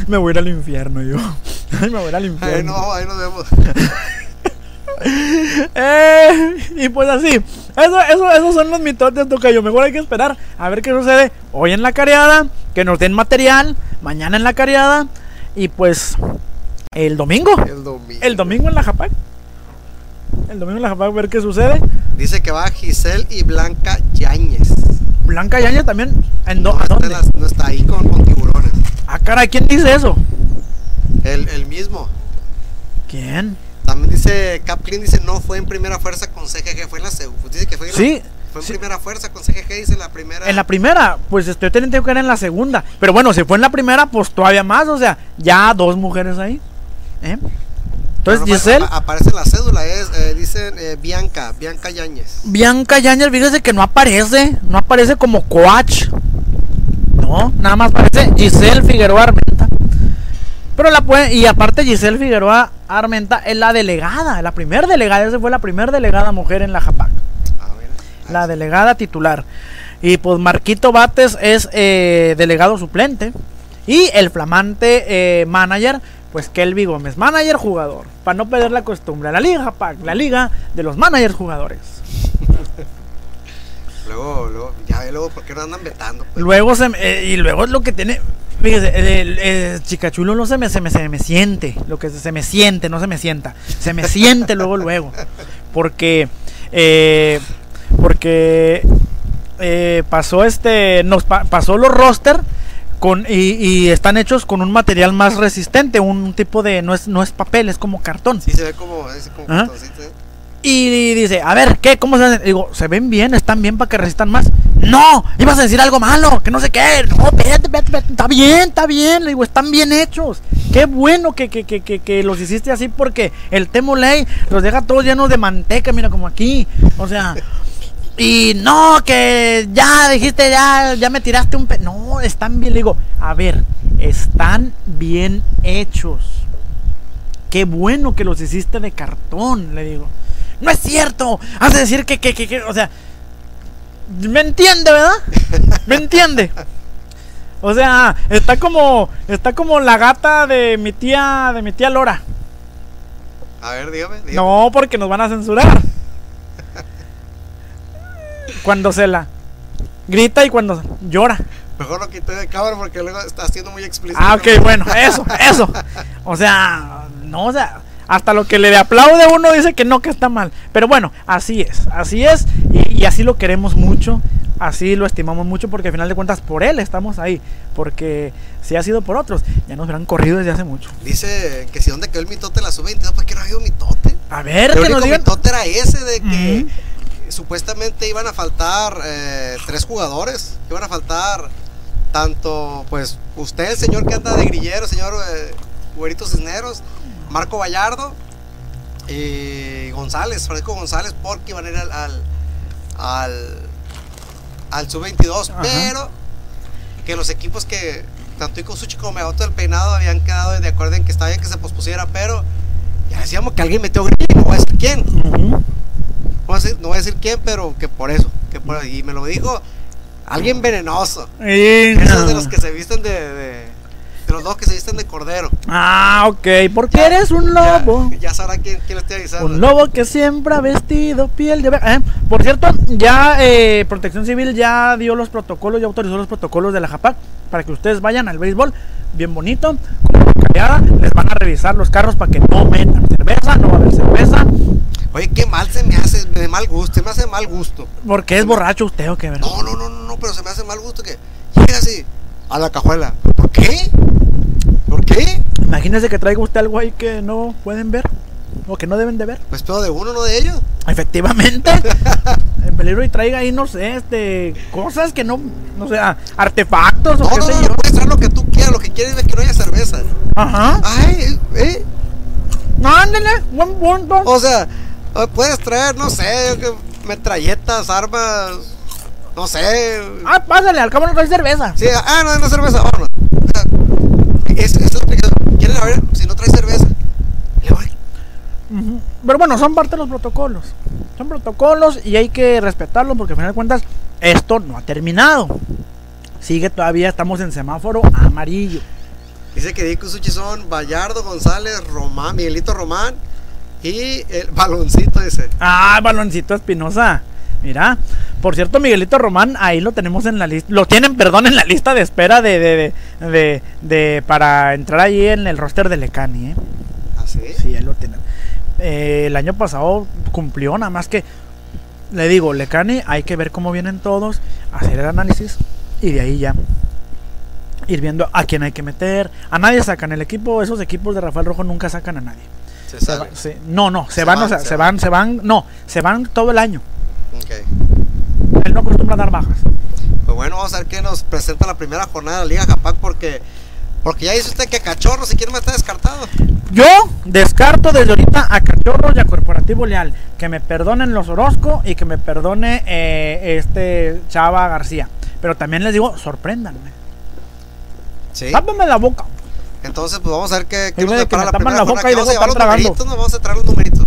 Me voy a ir al infierno yo. Ay, Me voy a ir al Ahí, infierno. no, ahí nos vemos. Eh, y pues así, eso, eso, esos son los mitotes, tocayo. Mejor hay que esperar a ver qué sucede hoy en la cariada, que nos den material, mañana en la cariada, y pues el domingo, El domingo. el domingo en la Japac. El domingo en la Japac, a ver qué sucede. Dice que va Giselle y Blanca Yáñez. Blanca Yaña también. ¿En dó- No, ¿a dónde? las- no está ahí con, con tiburones. Ah, caray, ¿quién dice eso? El, el mismo. ¿Quién? También dice Cap Clean, dice no fue en primera fuerza con CGG, fue en la segunda. Pues dice que fue en, Sí, la, fue en sí. primera fuerza con CGG, dice la primera. En la primera, pues estoy teniendo que era en la segunda. Pero bueno, si fue en la primera, pues todavía más. O sea, ya dos mujeres ahí. ¿eh? Entonces, Giselle, apa- aparece la cédula, es, eh, dicen eh, Bianca, Bianca Yáñez. Bianca Yañez, fíjese que no aparece. No aparece como coach. No, nada más aparece Giselle Figueroa Armenta. Pero la puede, y aparte Giselle Figueroa Armenta es la delegada, la primera delegada, esa fue la primera delegada mujer en la JAPAC. Ah, la delegada titular. Y pues Marquito Bates es eh, delegado suplente. Y el flamante eh, manager, pues Kelby Gómez, manager jugador. Para no perder la costumbre. La liga, Pac, la liga de los managers jugadores. Luego, luego, ya ve luego, ¿por qué no andan vetando? pues? Luego se me- eh, y luego es lo que tiene. Fíjese, el, el- el Chicachulo no se me, se me, se me siente. Lo que se, se me siente, no se me sienta. Se me siente luego, luego. Porque. eh, porque. eh, pasó este. Nos pa- pasó los roster. Con, y, y están hechos con un material más resistente. Un tipo de. No es, no es papel, es como cartón. Sí, se ve como, es como cartoncito, ¿eh? Y dice, a ver, ¿qué? ¿Cómo se hacen? Digo, ¿se ven bien? ¿Están bien para que resistan más? No, ibas a decir algo malo, que no sé qué. No, espérate, espérate, espérate, está bien, está bien. Le digo, están bien hechos. Qué bueno que, que, que, que, que los hiciste así porque el Temoley los deja todos llenos de manteca, mira, como aquí. O sea, y no, que ya dijiste, ya, ya me tiraste un... Pe no, están bien. Le digo, a ver, están bien hechos. Qué bueno que los hiciste de cartón, le digo. No es cierto. Has de decir que, que, que, que, o sea, me entiende, ¿verdad? Me entiende. O sea, está como, está como la gata de mi tía, de mi tía Lora. A ver, dígame, dígame. No, porque nos van a censurar. Cuando se la grita y cuando llora. Mejor lo quité de cámara porque luego está siendo muy explícito. Ah, ok, bueno, eso, eso. O sea, no, o sea, hasta lo que le aplaude uno dice que no, que está mal. Pero bueno, así es, así es. Y, y así lo queremos mucho, así lo estimamos mucho porque al final de cuentas por él estamos ahí. Porque si ha sido por otros, ya nos hubieran corrido desde hace mucho. Dice que si dónde quedó el mitote en la sub-22, ¿por qué no ha habido mitote? A ver, El que único nos digan. mitote era ese de que. Supuestamente iban a faltar eh, tres jugadores. Iban a faltar tanto, pues, usted, el señor que anda de grillero, señor eh, Güerito Cisneros, Marco Vallardo y González, Francisco González, porque iban a ir al, al, al, al sub-22, Ajá. pero que los equipos que tanto Ikosuchi como Megato del Peinado habían quedado de acuerdo en que estaba bien que se pospusiera, pero ya decíamos que alguien metió a decir quién. No voy, a decir, no voy a decir quién, pero que por eso. Que por, y me lo dijo alguien venenoso. Y- Esos de los que se visten de, de, de los dos que se visten de cordero. Ah, ok, porque Ya- eres un lobo. Ya, sabrá quién, quién le estoy avisando. Un lobo que siempre ha vestido piel de. Eh, Por cierto, ya eh, Protección Civil ya dio los protocolos, ya autorizó los protocolos de la JAPAC para que ustedes vayan al béisbol bien bonito, como callada. Les van a revisar los carros para que no metan cerveza, no va a haber cerveza, Oye, qué mal se me hace, de mal gusto, se me hace mal gusto. porque es borracho usted o qué, ¿verdad? No, no, no, no, pero se me hace mal gusto que llega así a la cajuela. ¿Por qué? ¿Por qué? Imagínese que traiga usted algo ahí que no pueden ver o que no deben de ver. Pues pedo de uno, no de ellos. Efectivamente. El peligro y traiga ahí, no sé, este, cosas que no, no sé, artefactos o qué no, sé no, yo. no puedes traer lo que tú quieras, lo que quieres es que no haya cerveza. Ajá. Ay, eh. Ándale, buen punto. O sea, puedes traer, no sé, metralletas, armas, no sé. Ah, pásale, al cabo no trae cerveza. Sí, ah, no, no cerveza, vámonos. O sea, es, es la. ¿Quieren saber si no trae cerveza? Le voy. Pero bueno, son parte de los protocolos. Son protocolos y hay que respetarlos porque al final de cuentas esto no ha terminado. Sigue todavía, estamos en semáforo amarillo. Dice que Dico Suchi son Vallardo, González, Román, Miguelito Román y el baloncito ese. Ah, baloncito Espinosa. Mira, por cierto, Miguelito Román, ahí lo tenemos en la lista, lo tienen, perdón, en la lista de espera de, de, de, para entrar ahí en el roster de Lecani, ¿eh? ¿Así? Sí, ahí lo tienen. Eh, el año pasado cumplió, nada más que le digo, Lecani, hay que ver cómo vienen todos, hacer el análisis y de ahí ya ir viendo a quién hay que meter. A nadie sacan el equipo, esos equipos de Rafael Rojo nunca sacan a nadie. Se va-. No, no, se, Se van, se se van. van, se van, no, se van todo el año. Él no acostumbra a dar bajas. Pues bueno, vamos a ver qué nos presenta la primera jornada de la Liga Japac porque porque ya dice usted que Cachorro si quiere me está descartado. Yo descarto desde ahorita a Cachorros y a Corporativo Leal. Que me perdonen los Orozco y que me perdone eh, este Chava García. Pero también les digo, sorpréndanme. Sí. La boca. Entonces, pues vamos a ver qué, qué nos depara la primera la boca y Que vamos a llevar los tragando. numeritos, nos vamos a traer los numeritos.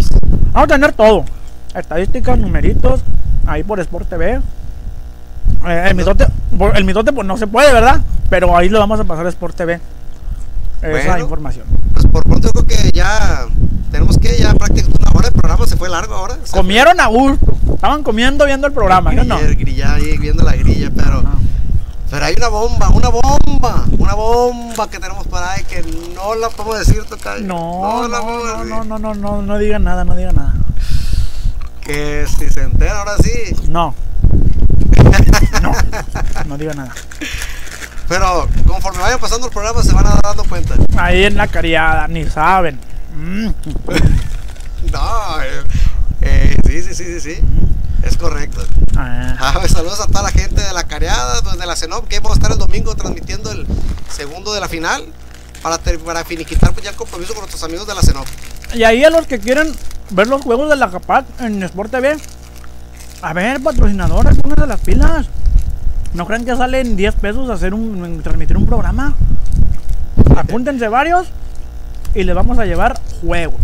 Vamos a tener todo. Estadísticas, numeritos, ahí por Sport TV. Eh, el mitote, el mitote pues no se puede, ¿verdad? Pero ahí lo vamos a pasar a Sport TV. Esa Bueno. información. Pues por pronto creo que ya tenemos que ya prácticamente una hora de programa, se fue largo ahora. Comieron a gusto. Estaban comiendo viendo el programa, ¿sí o no? Grilla, grilla ahí viendo la grilla, pero Ajá. Pero hay una bomba, una bomba, una bomba que tenemos para ahí que no la podemos decir, Tocayo. No, la no, podemos no, decir. no, no, no, no, no digan nada, no digan nada. Que si se entera ahora sí. No. No, no digan nada. Pero conforme vayan pasando el programa se van a dando cuenta. Ahí en la cariada, ni saben. Mm. No, eh, eh, sí, sí, sí, sí, sí. Es correcto. Ah, Ah, pues, saludos a toda la gente de la Careada, pues, de la CENOP, que vamos a estar el domingo transmitiendo el segundo de la final para, para finiquitar pues, ya el compromiso con nuestros amigos de la CENOP. Y ahí a los que quieren ver los juegos de la Capac en Sport TV, a ver, patrocinadores, pónganse las pilas. No crean que salen 10 pesos hacer un, transmitir un programa. Apúntense varios y les vamos a llevar juegos.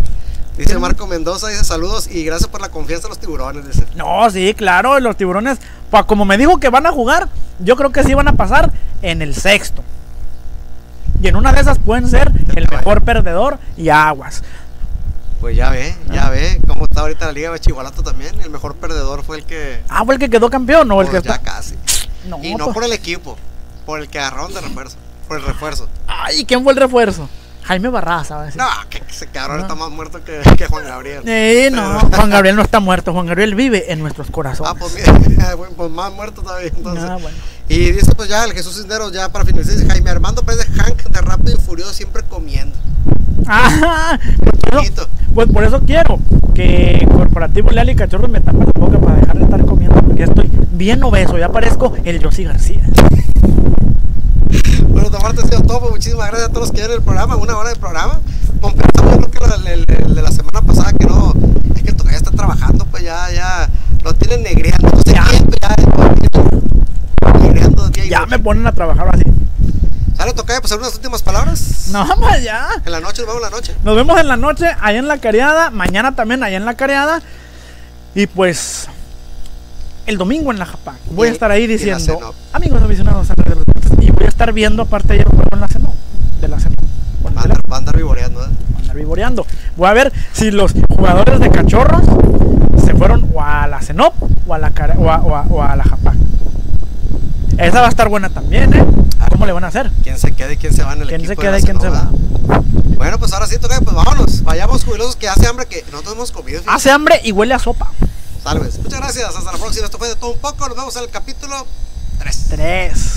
Dice Marco Mendoza, dice saludos y gracias por la confianza en los tiburones. Dice. No, sí, claro, los tiburones, como me dijo que van a jugar, yo creo que sí van a pasar en el sexto. Y en una de esas pueden ser el mejor perdedor y aguas. Pues ya ve, ya ve cómo está ahorita la Liga de Chihualato también. El mejor perdedor fue el que. Ah, fue el que quedó campeón, no el que pues, ya está. casi. No, y no pues- por el equipo, por el que agarraron de refuerzo. Por el refuerzo. Ay, ¿quién fue el refuerzo? Jaime Barraza, va a decir. No, que ese cabrón No. está más muerto que, que Juan Gabriel. Eh, no, Pero- Juan Gabriel no está muerto, Juan Gabriel vive en nuestros corazones. Ah, pues, mira, bueno, pues más muerto todavía. Entonces. Ah, bueno. Y dice pues ya el Jesús Cisneros, ya para finalizar, dice Jaime Armando Pérez de Hank de Rápido y Furioso siempre comiendo. Ah, pues por, eso, pues por eso quiero que Corporativo Leal y Cachorros me tapen la boca para dejar de estar comiendo porque estoy bien obeso, ya parezco el Yossi García. Bueno, ha sido todo, pues, muchísimas gracias a todos los que vieron el programa, una hora de programa. Compensamos yo creo que el, el de la semana pasada que no, es que todavía está trabajando, pues ya, ya, lo tienen negreando, no sé Ya. pues ya, tienen negreando día y Ya noche. me ponen a trabajar así. ¿Sale, Tocayo, pues unas últimas palabras? No, pues ya. En la noche, nos vemos en la noche. Nos vemos en la noche, allá en la careada. Mañana también, allá en la careada. Y pues, el domingo en la Japac. Voy Y- a estar ahí diciendo, amigos aficionados a Deportes", Y estar viendo aparte ayer juego en la cena. De la cena. Va a andar, va a andar vivoreando, ¿eh? andar vivoreando. Voy a ver si los jugadores de cachorros se fueron o a la Cenop o a la, Care- o a, o a- o a la Japac. Esa va a estar buena también, ¿eh? ¿Cómo le van a hacer? ¿Quién se queda y quién se va en el ¿Quién se equipo de queda y quién se va? Bueno, pues ahora sí, Tocayo, pues vámonos. Vayamos jubilosos que hace hambre que nosotros hemos comido. fíjate. Hace hambre y huele a sopa. Salves. Muchas gracias. Hasta la próxima. Esto fue de todo un poco. Nos vemos en el capítulo 3. Tres.